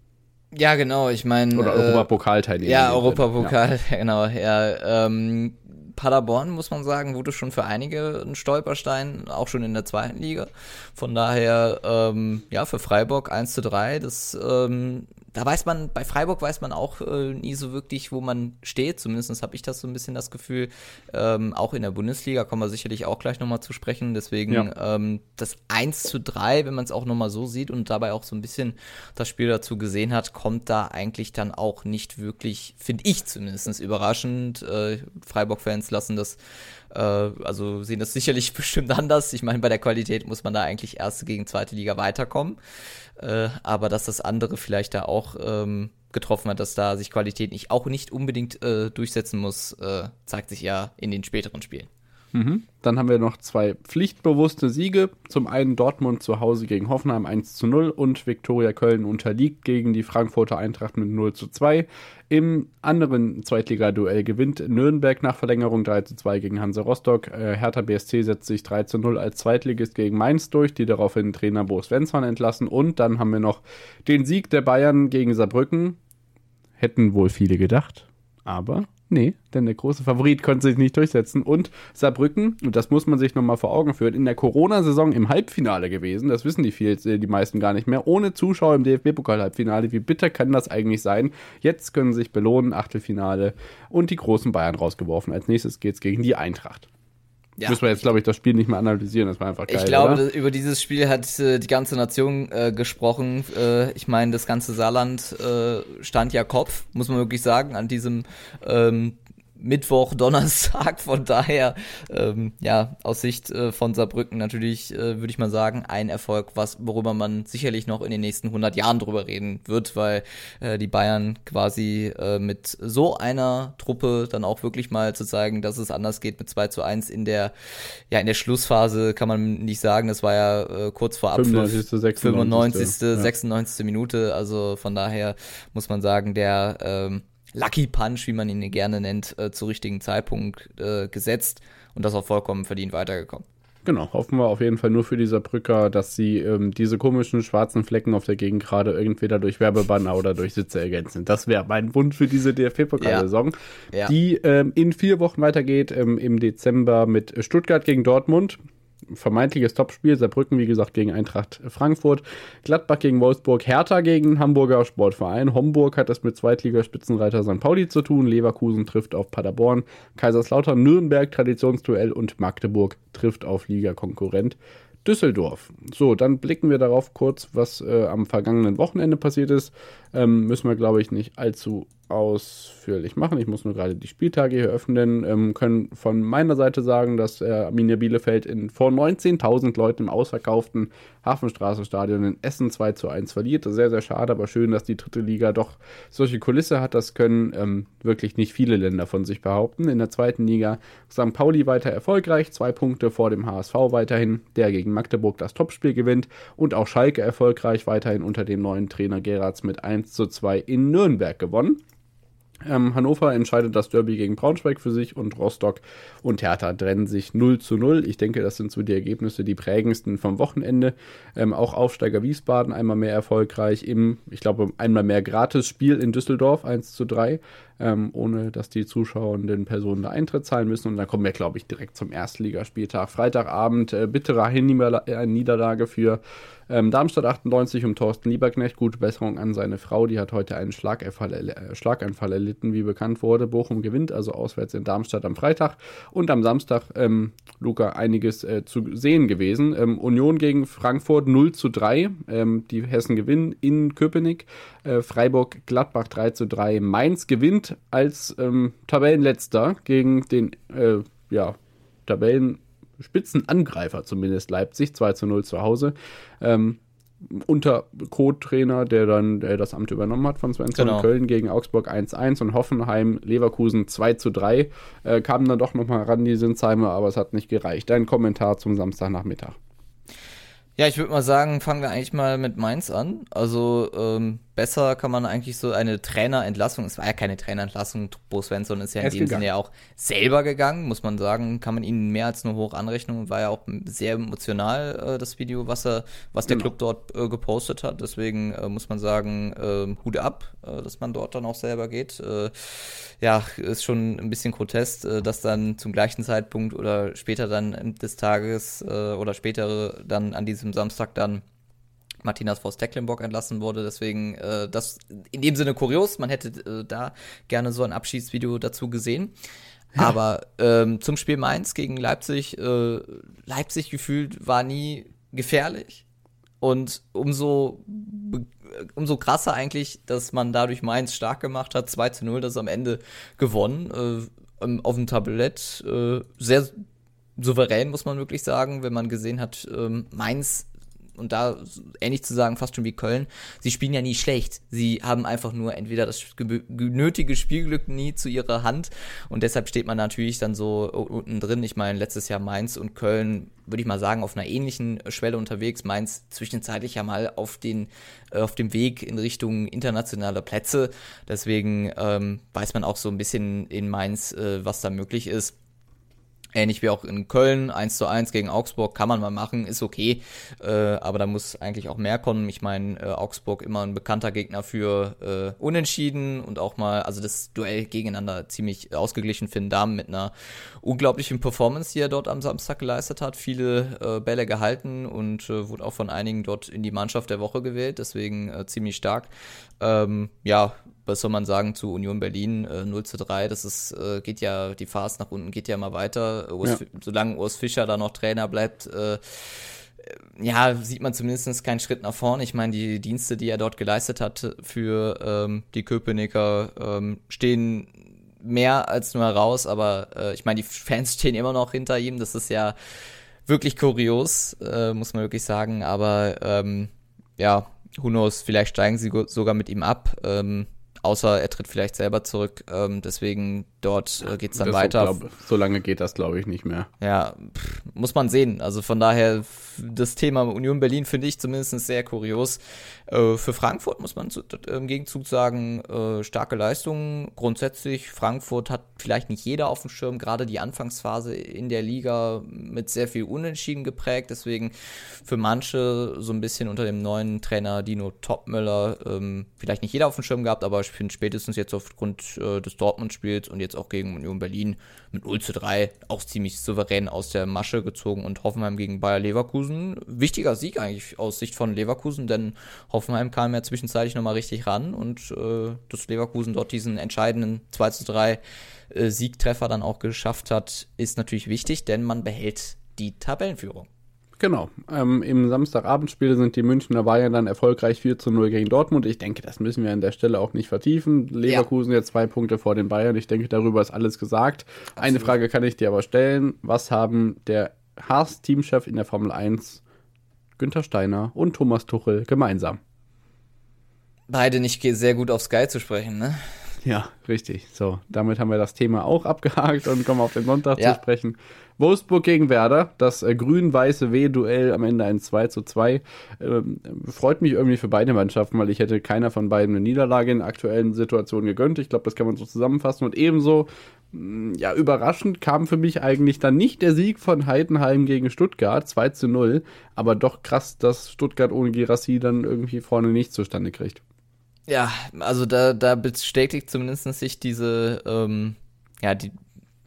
Ja, genau, ich meine. Oder äh, Europapokal-Teilnehmer. Ja, Europapokal, ja. genau. Ja, ähm, Paderborn, muss man sagen, wurde schon für einige ein Stolperstein, auch schon in der zweiten Liga. Von daher, ähm, ja, für Freiburg 1 zu 3, das ähm, da weiß man, bei Freiburg weiß man auch äh, nie so wirklich, wo man steht. Zumindest habe ich das so ein bisschen das Gefühl. Ähm, auch in der Bundesliga kommen wir sicherlich auch gleich nochmal zu sprechen. Deswegen ja. ähm, das 1 zu 3, wenn man es auch nochmal so sieht und dabei auch so ein bisschen das Spiel dazu gesehen hat, kommt da eigentlich dann auch nicht wirklich, finde ich zumindest, überraschend. Äh, Freiburg-Fans lassen das Äh, also sehen das sicherlich bestimmt anders. Ich meine, bei der Qualität muss man da eigentlich erste gegen zweite Liga weiterkommen. Äh, aber dass das andere vielleicht da auch ähm, getroffen hat, dass da sich Qualität nicht auch nicht unbedingt äh, durchsetzen muss, äh, zeigt sich ja in den späteren Spielen. Mhm. Dann haben wir noch zwei pflichtbewusste Siege. Zum einen Dortmund zu Hause gegen Hoffenheim 1 zu 0 und Viktoria Köln unterliegt gegen die Frankfurter Eintracht mit 0 zu 2. Im anderen Zweitligaduell gewinnt Nürnberg nach Verlängerung 3 zu 2 gegen Hansa Rostock. Äh, Hertha BSC setzt sich 3 zu 0 als Zweitligist gegen Mainz durch, die daraufhin Trainer Bo Svensson entlassen. Und dann haben wir noch den Sieg der Bayern gegen Saarbrücken. Hätten wohl viele gedacht, aber Nee, denn der große Favorit konnte sich nicht durchsetzen. Und Saarbrücken, und das muss man sich nochmal vor Augen führen, in der Corona-Saison im Halbfinale gewesen. Das wissen die, viel, die meisten gar nicht mehr. Ohne Zuschauer im DFB-Pokal-Halbfinale. Wie bitter kann das eigentlich sein? Jetzt können sie sich belohnen, Achtelfinale und die großen Bayern rausgeworfen. Als nächstes geht es gegen die Eintracht. Ja. Müssen wir jetzt, glaube ich, das Spiel nicht mehr analysieren. Das war einfach geil. Ich glaube, oder? über dieses Spiel hat äh, die ganze Nation äh, gesprochen. Äh, ich meine, das ganze Saarland äh, stand ja Kopf, muss man wirklich sagen, an diesem ähm, Mittwoch, Donnerstag. Von daher, ähm, ja, aus Sicht äh, von Saarbrücken natürlich, äh, würde ich mal sagen, ein Erfolg, was, worüber man sicherlich noch in den nächsten 100 Jahren drüber reden wird, weil äh, die Bayern quasi äh, mit so einer Truppe dann auch wirklich mal zu zeigen, dass es anders geht mit 2 zu 1 in der, ja, in der Schlussphase kann man nicht sagen, das war ja äh, kurz vor Abschluss. 95. 95. 96. Minute, also von daher muss man sagen, der, ähm, Lucky Punch, wie man ihn gerne nennt, äh, zu richtigen Zeitpunkt äh, gesetzt und das auch vollkommen verdient weitergekommen. Genau, hoffen wir auf jeden Fall nur für diese Brücker, dass sie ähm, diese komischen schwarzen Flecken auf der Gegend gerade entweder durch Werbebanner oder durch Sitze ergänzen. Das wäre mein Wunsch für diese DFB-Pokalsaison, ja. ja. die ähm, in vier Wochen weitergeht, ähm, im Dezember mit Stuttgart gegen Dortmund vermeintliches Topspiel. Saarbrücken, wie gesagt, gegen Eintracht Frankfurt. Gladbach gegen Wolfsburg. Hertha gegen Hamburger Sportverein. Homburg hat es mit Zweitligaspitzenreiter St. Pauli zu tun. Leverkusen trifft auf Paderborn. Kaiserslautern, Nürnberg, Traditionsduell und Magdeburg trifft auf Ligakonkurrent Düsseldorf. So, dann blicken wir darauf kurz, was äh, am vergangenen Wochenende passiert ist. Ähm, müssen wir, glaube ich, nicht allzu ausführlich machen. Ich muss nur gerade die Spieltage hier öffnen. Ähm, können von meiner Seite sagen, dass äh, Arminia Bielefeld in, vor 19.000 Leuten im ausverkauften Hafenstraßenstadion in Essen 2 zu 1 verliert. Sehr, sehr schade, aber schön, dass die dritte Liga doch solche Kulisse hat. Das können ähm, wirklich nicht viele Länder von sich behaupten. In der zweiten Liga St. Pauli weiter erfolgreich, zwei Punkte vor dem HSV weiterhin, der gegen Magdeburg das Topspiel gewinnt und auch Schalke erfolgreich weiterhin unter dem neuen Trainer Geratz mit 1 zu 2 in Nürnberg gewonnen. Ähm, Hannover entscheidet das Derby gegen Braunschweig für sich und Rostock und Hertha trennen sich 0 zu 0. Ich denke, das sind so die Ergebnisse, die prägendsten vom Wochenende. Ähm, auch Aufsteiger Wiesbaden einmal mehr erfolgreich im, ich glaube, einmal mehr Gratis-Spiel in Düsseldorf 1 zu 3 ähm, ohne dass die zuschauenden Personen da Eintritt zahlen müssen. Und dann kommen wir, glaube ich, direkt zum Erstligaspieltag. Freitagabend, äh, bittere äh, Niederlage für ähm, Darmstadt 98 um Thorsten Lieberknecht. Gute Besserung an seine Frau. Die hat heute einen Schlaganfall, äh, Schlaganfall erlitten, wie bekannt wurde. Bochum gewinnt also auswärts in Darmstadt am Freitag. Und am Samstag, ähm, Luca, einiges äh, zu sehen gewesen. Ähm, Union gegen Frankfurt 0 zu 3. Ähm, die Hessen gewinnen in Köpenick. Äh, Freiburg Gladbach 3 zu 3. Mainz gewinnt als ähm, Tabellenletzter gegen den äh, ja, Tabellenspitzenangreifer zumindest Leipzig 2 zu 0 zu Hause. Ähm, unter Co-Trainer, der dann der das Amt übernommen hat von Svensson genau. Köln gegen Augsburg 1-1 und Hoffenheim Leverkusen 2 zu 3. Äh, kamen dann doch nochmal ran, die Sinsheime, aber es hat nicht gereicht. Dein Kommentar zum Samstagnachmittag. Ja, ich würde mal sagen, fangen wir eigentlich mal mit Mainz an. Also ähm, besser kann man eigentlich so eine Trainerentlassung, es war ja keine Trainerentlassung, Bo Svensson ist ja in dem Sinne ja auch selber gegangen, muss man sagen, kann man ihnen mehr als nur hoch anrechnen war ja auch sehr emotional, äh, das Video, was er, was der genau. Club dort äh, gepostet hat. Deswegen äh, muss man sagen, äh, Hut ab, äh, dass man dort dann auch selber geht. Äh, ja, ist schon ein bisschen grotesk, äh, dass dann zum gleichen Zeitpunkt oder später dann des Tages äh, oder später dann an diesem Samstag dann Martinas Vos Tecklenburg entlassen wurde. Deswegen äh, das in dem Sinne kurios. Man hätte äh, da gerne so ein Abschiedsvideo dazu gesehen. Aber ähm, zum Spiel Mainz gegen Leipzig, äh, Leipzig gefühlt war nie gefährlich. Und umso, umso krasser eigentlich, dass man dadurch Mainz stark gemacht hat. 2 zu 0, das am Ende gewonnen. Äh, auf dem Tablett äh, sehr souverän, muss man wirklich sagen, wenn man gesehen hat, ähm, Mainz und da ähnlich zu sagen, fast schon wie Köln, sie spielen ja nie schlecht. Sie haben einfach nur entweder das nötige Spielglück nie zu ihrer Hand und deshalb steht man natürlich dann so unten drin. Ich meine, letztes Jahr Mainz und Köln, würde ich mal sagen, auf einer ähnlichen Schwelle unterwegs. Mainz zwischenzeitlich ja mal auf, den, äh, auf dem Weg in Richtung internationaler Plätze. Deswegen ähm, weiß man auch so ein bisschen in Mainz, äh, was da möglich ist. Ähnlich wie auch in Köln, 1 zu 1 gegen Augsburg, kann man mal machen, ist okay. Äh, aber da muss eigentlich auch mehr kommen. Ich meine, äh, Augsburg immer ein bekannter Gegner für äh, Unentschieden und auch mal, also das Duell gegeneinander ziemlich ausgeglichen Finn Damen mit einer unglaublichen Performance, die er dort am Samstag geleistet hat. Viele äh, Bälle gehalten und äh, wurde auch von einigen dort in die Mannschaft der Woche gewählt, deswegen äh, ziemlich stark. Ähm, ja, was soll man sagen zu Union Berlin äh, 0 zu 3, das ist, äh, geht ja, die Phase nach unten geht ja mal weiter. Urs, ja. Solange Urs Fischer da noch Trainer bleibt, äh, ja, sieht man zumindest keinen Schritt nach vorn. Ich meine, die Dienste, die er dort geleistet hat für ähm, die Köpenicker, ähm, stehen mehr als nur heraus, aber äh, ich meine, die Fans stehen immer noch hinter ihm. Das ist ja wirklich kurios, äh, muss man wirklich sagen. Aber ähm, ja, who knows, vielleicht steigen sie sogar mit ihm ab. Ähm, außer er tritt vielleicht selber zurück. Ähm, deswegen dort äh, geht es dann das weiter. So, glaub, so lange geht das, glaube ich, nicht mehr. Ja, pff, muss man sehen. Also von daher, das Thema Union Berlin finde ich zumindest sehr kurios. Äh, für Frankfurt muss man zu, im Gegenzug sagen, äh, starke Leistungen. Grundsätzlich, Frankfurt hat vielleicht nicht jeder auf dem Schirm, gerade die Anfangsphase in der Liga mit sehr viel Unentschieden geprägt. Deswegen für manche so ein bisschen unter dem neuen Trainer Dino Topmöller ähm, vielleicht nicht jeder auf dem Schirm gehabt, aber finde spätestens jetzt aufgrund äh, des Dortmund-Spiels und jetzt auch gegen Union Berlin mit 0 zu 3 auch ziemlich souverän aus der Masche gezogen und Hoffenheim gegen Bayer Leverkusen. Wichtiger Sieg eigentlich aus Sicht von Leverkusen, denn Hoffenheim kam ja zwischenzeitlich nochmal richtig ran und äh, dass Leverkusen dort diesen entscheidenden 2 zu 3 äh, Siegtreffer dann auch geschafft hat, ist natürlich wichtig, denn man behält die Tabellenführung. Genau. Ähm, Im Samstagabendspiel sind die Münchner Bayern dann erfolgreich 4 zu 0 gegen Dortmund. Ich denke, das müssen wir an der Stelle auch nicht vertiefen. Leverkusen ja. jetzt zwei Punkte vor den Bayern. Ich denke, darüber ist alles gesagt. Absolut. Eine Frage kann ich dir aber stellen. Was haben der Haas-Teamchef in der Formel 1, Günther Steiner und Thomas Tuchel gemeinsam? Beide nicht sehr gut auf Sky zu sprechen, ne? Ja, richtig. So, damit haben wir das Thema auch abgehakt und kommen auf den Sonntag ja. zu sprechen. Wolfsburg gegen Werder, das äh, grün-weiße W-Duell am Ende ein 2 zu 2. Ähm, freut mich irgendwie für beide Mannschaften, weil ich hätte keiner von beiden eine Niederlage in aktuellen Situation gegönnt. Ich glaube, das kann man so zusammenfassen. Und ebenso, mh, mm, ja, überraschend kam für mich eigentlich dann nicht der Sieg von Heidenheim gegen Stuttgart, 2 zu 0, aber doch krass, dass Stuttgart ohne Girassi dann irgendwie vorne nicht zustande kriegt. Ja, also da, da bestätigt zumindest sich diese, ähm, ja, die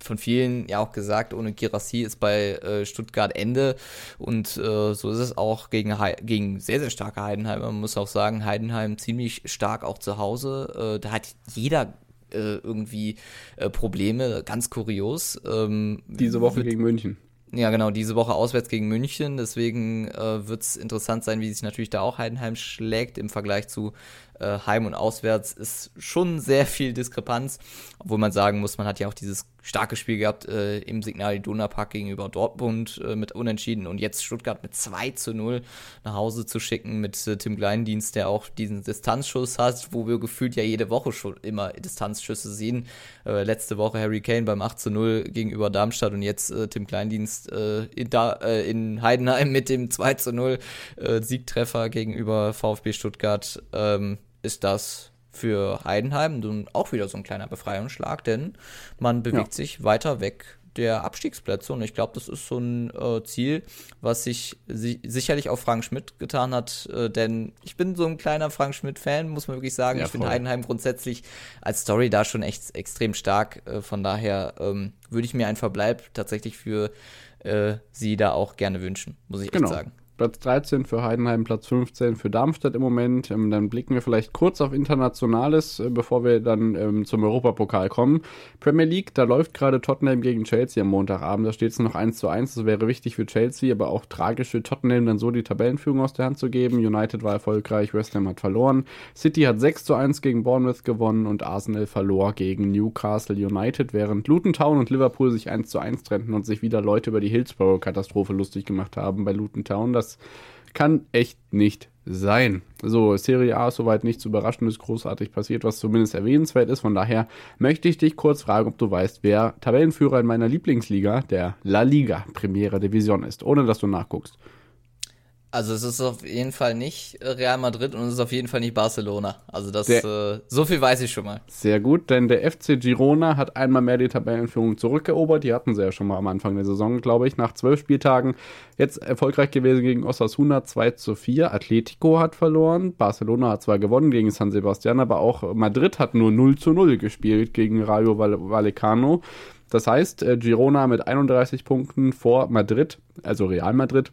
von vielen ja auch gesagt, ohne Girassi ist bei äh, Stuttgart Ende. Und äh, so ist es auch gegen, gegen sehr, sehr starke Heidenheim. Man muss auch sagen, Heidenheim ziemlich stark auch zu Hause. Äh, da hat jeder äh, irgendwie äh, Probleme, ganz kurios. Ähm, Diese Woche gegen München. Ja, genau, diese Woche auswärts gegen München. Deswegen äh, wird es interessant sein, wie sich natürlich da auch Heidenheim schlägt im Vergleich zu äh, Heim und Auswärts. Ist schon sehr viel Diskrepanz, obwohl man sagen muss, man hat ja auch dieses starke Spiel gehabt äh, im Signal Iduna Park gegenüber Dortmund äh, mit Unentschieden und jetzt Stuttgart mit 2 zu 0 nach Hause zu schicken mit äh, Tim Kleindienst, der auch diesen Distanzschuss hat, wo wir gefühlt ja jede Woche schon immer Distanzschüsse sehen. Äh, letzte Woche Harry Kane beim 8 zu 0 gegenüber Darmstadt und jetzt äh, Tim Kleindienst äh, in, da, in, Heidenheim mit dem 2 zu 0 Siegtreffer gegenüber VfB Stuttgart. Ähm, ist das für Heidenheim nun auch wieder so ein kleiner Befreiungsschlag, denn man bewegt ja. sich weiter weg der Abstiegsplätze und ich glaube, das ist so ein äh, Ziel, was sich si sicherlich auch Frank Schmidt getan hat, äh, denn ich bin so ein kleiner Frank Schmidt-Fan, muss man wirklich sagen. Ja, ich finde Heidenheim grundsätzlich als Story da schon echt extrem stark. Äh, von daher ähm, würde ich mir einen Verbleib tatsächlich für äh, sie da auch gerne wünschen, muss ich genau. echt sagen. Platz 13 für Heidenheim, Platz 15 für Darmstadt im Moment. Ähm, dann blicken wir vielleicht kurz auf Internationales, äh, bevor wir dann ähm, zum Europapokal kommen. Premier League, da läuft gerade Tottenham gegen Chelsea am Montagabend. Da steht es noch 1 zu 1. Das wäre wichtig für Chelsea, aber auch tragisch für Tottenham, dann so die Tabellenführung aus der Hand zu geben. United war erfolgreich, West Ham hat verloren. City hat 6 zu 1 gegen Bournemouth gewonnen und Arsenal verlor gegen Newcastle United, während Luton Town und Liverpool sich 1 zu 1 trennten und sich wieder Leute über die Hillsborough-Katastrophe lustig gemacht haben bei Luton Town. Das das kann echt nicht sein. So, Serie A ist soweit nichts Überraschendes, großartig passiert, was zumindest erwähnenswert ist. Von daher möchte ich dich kurz fragen, ob du weißt, wer Tabellenführer in meiner Lieblingsliga, der La Liga Primera Division ist, ohne dass du nachguckst. Also es ist auf jeden Fall nicht Real Madrid und es ist auf jeden Fall nicht Barcelona. Also das äh, so viel weiß ich schon mal. Sehr gut, denn der FC Girona hat einmal mehr die Tabellenführung zurückerobert. Die hatten sie ja schon mal am Anfang der Saison, glaube ich, nach zwölf Spieltagen. Jetzt erfolgreich gewesen gegen Osasuna 2 zu 4. Atletico hat verloren. Barcelona hat zwar gewonnen gegen San Sebastian, aber auch Madrid hat nur 0 zu 0 gespielt gegen Rayo Vallecano. Das heißt, äh, Girona mit 31 Punkten vor Madrid, also Real Madrid,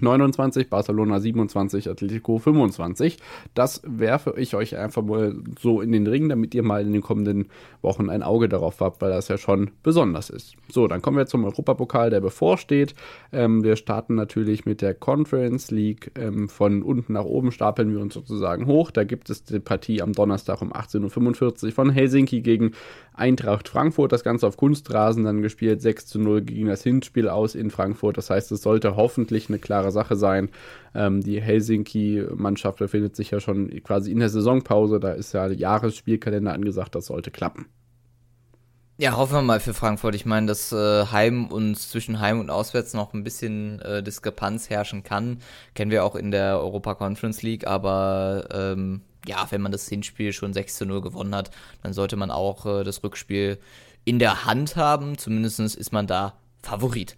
29, Barcelona 27, Atletico 25. Das werfe ich euch einfach mal so in den Ring, damit ihr mal in den kommenden Wochen ein Auge darauf habt, weil das ja schon besonders ist. So, dann kommen wir zum Europapokal, der bevorsteht. Ähm, wir starten natürlich mit der Conference League. Ähm, von unten nach oben stapeln wir uns sozusagen hoch. Da gibt es die Partie am Donnerstag um 18.45 Uhr von Helsinki gegen Eintracht Frankfurt. Das Ganze auf Kunstrasen dann gespielt. 6 zu 0 gegen das Hinspiel aus in Frankfurt. Das heißt, es sollte hoffentlich eine klare Sache sein. Ähm, die Helsinki-Mannschaft befindet sich ja schon quasi in der Saisonpause. Da ist ja der Jahresspielkalender angesagt. Das sollte klappen. Ja, hoffen wir mal für Frankfurt. Ich meine, dass äh, Heim und zwischen Heim und Auswärts noch ein bisschen äh, Diskrepanz herrschen kann, kennen wir auch in der Europa Conference League, aber ähm, ja, wenn man das Hinspiel schon 6 zu 0 gewonnen hat, dann sollte man auch äh, das Rückspiel in der Hand haben. Zumindest ist man da Favorit.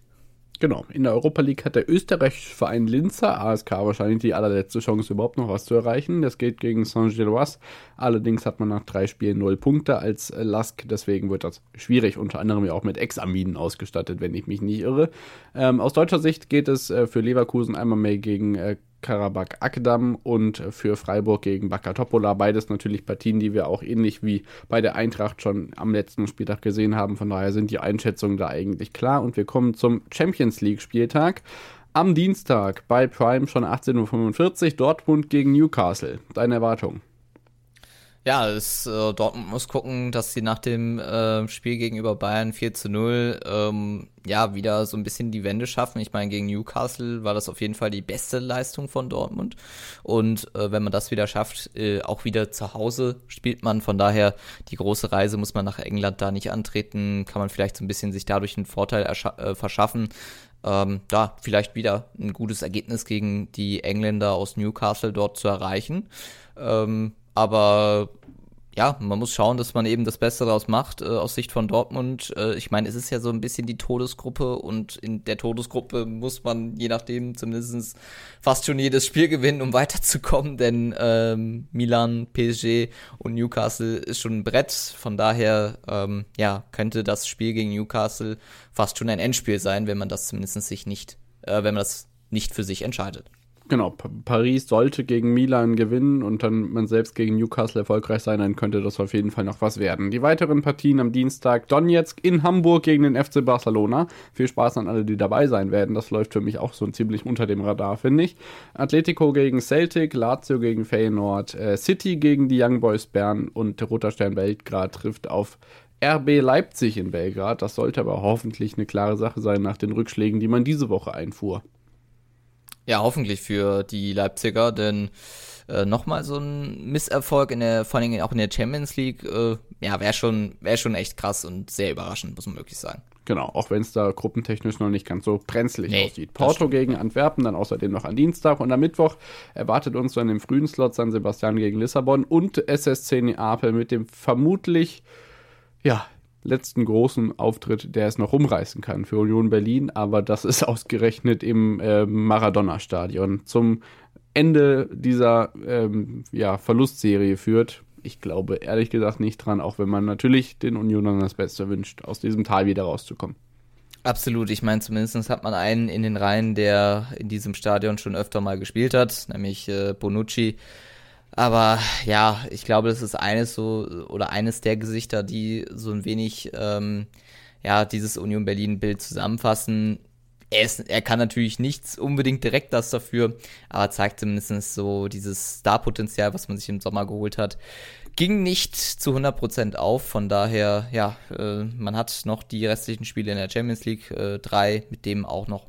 Genau, in der Europa League hat der österreichische Verein Linzer, ASK, wahrscheinlich die allerletzte Chance, überhaupt noch was zu erreichen. Das geht gegen Saint-Gilloise. Allerdings hat man nach drei Spielen null Punkte als Lask, deswegen wird das schwierig, unter anderem ja auch mit Examinen ausgestattet, wenn ich mich nicht irre. Ähm, aus deutscher Sicht geht es äh, für Leverkusen einmal mehr gegen äh, Karabakh Akdam und für Freiburg gegen Bakatopola. Beides natürlich Partien, die wir auch ähnlich wie bei der Eintracht schon am letzten Spieltag gesehen haben. Von daher sind die Einschätzungen da eigentlich klar. Und wir kommen zum Champions League Spieltag. Am Dienstag bei Prime schon 18.45 Uhr Dortmund gegen Newcastle. Deine Erwartung? Ja, es, äh, Dortmund muss gucken, dass sie nach dem äh, Spiel gegenüber Bayern 4 zu 0 ähm, ja wieder so ein bisschen die Wende schaffen. Ich meine, gegen Newcastle war das auf jeden Fall die beste Leistung von Dortmund. Und äh, wenn man das wieder schafft, äh, auch wieder zu Hause spielt man. Von daher, die große Reise muss man nach England da nicht antreten. Kann man vielleicht so ein bisschen sich dadurch einen Vorteil äh, verschaffen. Ähm, da vielleicht wieder ein gutes Ergebnis gegen die Engländer aus Newcastle dort zu erreichen. Ähm, aber ja, man muss schauen, dass man eben das Beste daraus macht, äh, aus Sicht von Dortmund. Äh, ich meine, es ist ja so ein bisschen die Todesgruppe und in der Todesgruppe muss man je nachdem zumindest fast schon jedes Spiel gewinnen, um weiterzukommen, denn ähm, Milan, PSG und Newcastle ist schon ein Brett. Von daher, ähm, ja, könnte das Spiel gegen Newcastle fast schon ein Endspiel sein, wenn man das zumindest sich nicht, äh, wenn man das nicht für sich entscheidet. Genau, Paris sollte gegen Milan gewinnen und dann man selbst gegen Newcastle erfolgreich sein, dann könnte das auf jeden Fall noch was werden. Die weiteren Partien am Dienstag Donetsk in Hamburg gegen den FC Barcelona. Viel Spaß an alle, die dabei sein werden. Das läuft für mich auch so ziemlich unter dem Radar, finde ich. Atletico gegen Celtic, Lazio gegen Feyenoord, äh, City gegen die Young Boys Bern und Roter Stern Belgrad trifft auf RB Leipzig in Belgrad. Das sollte aber hoffentlich eine klare Sache sein nach den Rückschlägen, die man diese Woche einfuhr. Ja, hoffentlich für die Leipziger, denn äh, nochmal so ein Misserfolg in der, vor allem auch in der Champions League, äh, ja, wäre schon, wäre schon echt krass und sehr überraschend, muss man wirklich sagen. Genau, auch wenn es da gruppentechnisch noch nicht ganz so brenzlig nee, aussieht. Porto gegen Antwerpen, dann außerdem noch am Dienstag und am Mittwoch erwartet uns dann im frühen Slot San Sebastian gegen Lissabon und SSC Neapel mit dem vermutlich, ja, letzten großen Auftritt, der es noch rumreißen kann für Union Berlin, aber das ist ausgerechnet im äh, Maradona-Stadion zum Ende dieser ähm, ja, Verlustserie führt. Ich glaube ehrlich gesagt nicht dran, auch wenn man natürlich den Unionern das Beste wünscht, aus diesem Tal wieder rauszukommen. Absolut. Ich meine, zumindest hat man einen in den Reihen, der in diesem Stadion schon öfter mal gespielt hat, nämlich äh, Bonucci. Aber ja, ich glaube, das ist eines so oder eines der Gesichter, die so ein wenig ähm, ja dieses Union Berlin Bild zusammenfassen. Er, ist, er kann natürlich nichts unbedingt direkt das dafür, aber zeigt zumindest so dieses Star-Potenzial, was man sich im Sommer geholt hat ging nicht zu 100% auf. Von daher, ja, äh, man hat noch die restlichen Spiele in der Champions League äh, mit dem auch noch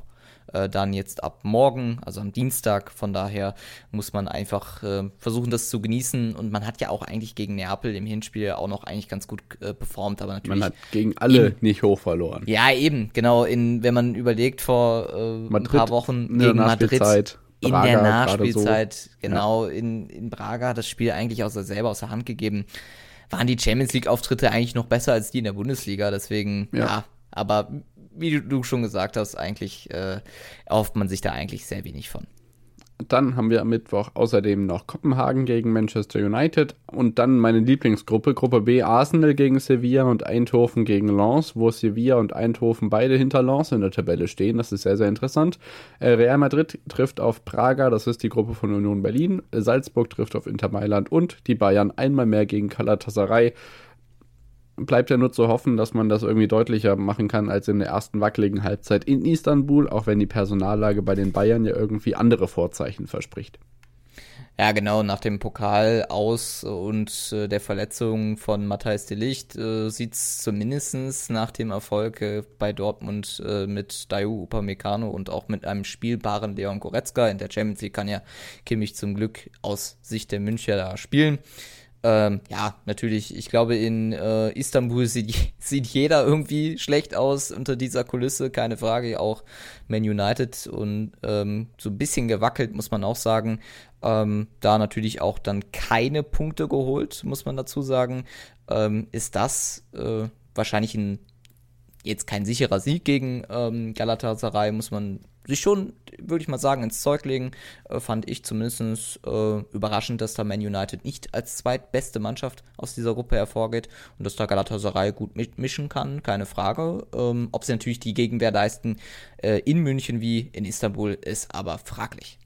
äh, dann jetzt ab morgen, also am Dienstag. Von daher muss man einfach äh, versuchen, das zu genießen. Und man hat ja auch eigentlich gegen Neapel im Hinspiel auch noch eigentlich ganz gut äh, performt, aber natürlich. Man hat gegen alle in, nicht hoch verloren. Ja, eben, genau. In, wenn man überlegt, vor äh, ein paar Wochen gegen Madrid in Braga der Nachspielzeit, so. genau, ja. in, in Braga das Spiel eigentlich aus selber aus der Hand gegeben, waren die Champions League-Auftritte eigentlich noch besser als die in der Bundesliga. Deswegen, ja, ja aber wie du schon gesagt hast, eigentlich äh, erhofft man sich da eigentlich sehr wenig von. Dann haben wir am Mittwoch außerdem noch Kopenhagen gegen Manchester United und dann meine Lieblingsgruppe, Gruppe B, Arsenal gegen Sevilla und Eindhoven gegen Lens, wo Sevilla und Eindhoven beide hinter Lens in der Tabelle stehen. Das ist sehr, sehr interessant. Äh, Real Madrid trifft auf Praga, das ist die Gruppe von Union Berlin. Salzburg trifft auf Inter Mailand und die Bayern einmal mehr gegen Galatasaray bleibt ja nur zu hoffen, dass man das irgendwie deutlicher machen kann als in der ersten wackeligen Halbzeit in Istanbul, auch wenn die Personallage bei den Bayern ja irgendwie andere Vorzeichen verspricht. Ja, genau, nach dem Pokal aus und äh, der Verletzung von Matthijs de Licht äh, sieht es zumindest nach dem Erfolg äh, bei Dortmund äh, mit Dayu Upamecano und auch mit einem spielbaren Leon Goretzka in der Champions League kann ja Kimmich zum Glück aus Sicht der Müncher da spielen. Ähm, ja, natürlich, ich glaube, in äh, Istanbul sieht, sieht jeder irgendwie schlecht aus unter dieser Kulisse, keine Frage. Auch Man United und ähm, so ein bisschen gewackelt, muss man auch sagen. Ähm, da natürlich auch dann keine Punkte geholt, muss man dazu sagen. Ähm, ist das äh, wahrscheinlich ein, jetzt kein sicherer Sieg gegen ähm, Galatasaray, muss man sich schon, würde ich mal sagen, ins Zeug legen, äh, fand ich zumindest äh, überraschend, dass da Man United nicht als zweitbeste Mannschaft aus dieser Gruppe hervorgeht und dass da Galatasaray gut mitmischen kann, keine Frage. Ähm, ob sie natürlich die Gegenwehr leisten äh, in München wie in Istanbul, ist aber fraglich.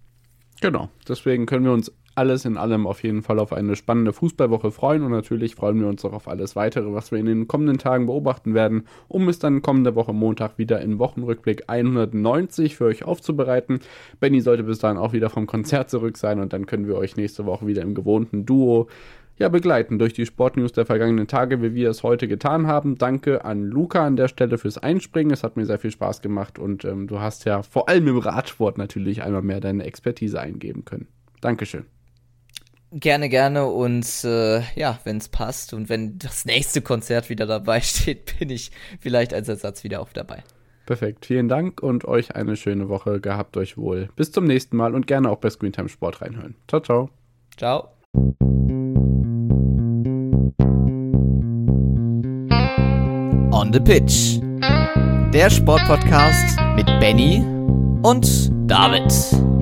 Genau, deswegen können wir uns alles in allem auf jeden Fall auf eine spannende Fußballwoche freuen und natürlich freuen wir uns auch auf alles weitere, was wir in den kommenden Tagen beobachten werden, um es dann kommende Woche Montag wieder in Wochenrückblick 190 für euch aufzubereiten. Benny sollte bis dahin auch wieder vom Konzert zurück sein und dann können wir euch nächste Woche wieder im gewohnten Duo ja, begleiten durch die Sportnews der vergangenen Tage, wie wir es heute getan haben. Danke an Luca an der Stelle fürs Einspringen. Es hat mir sehr viel Spaß gemacht und ähm, du hast ja vor allem im Radsport natürlich einmal mehr deine Expertise eingeben können. Dankeschön. Gerne, gerne und äh, ja, wenn es passt und wenn das nächste Konzert wieder dabei steht, bin ich vielleicht als Ersatz wieder auch dabei. Perfekt, vielen Dank und euch eine schöne Woche. Gehabt euch wohl. Bis zum nächsten Mal und gerne auch bei Screentime Sport reinhören. Ciao, ciao. Ciao. On the Pitch. Der Sportpodcast mit Benny und David.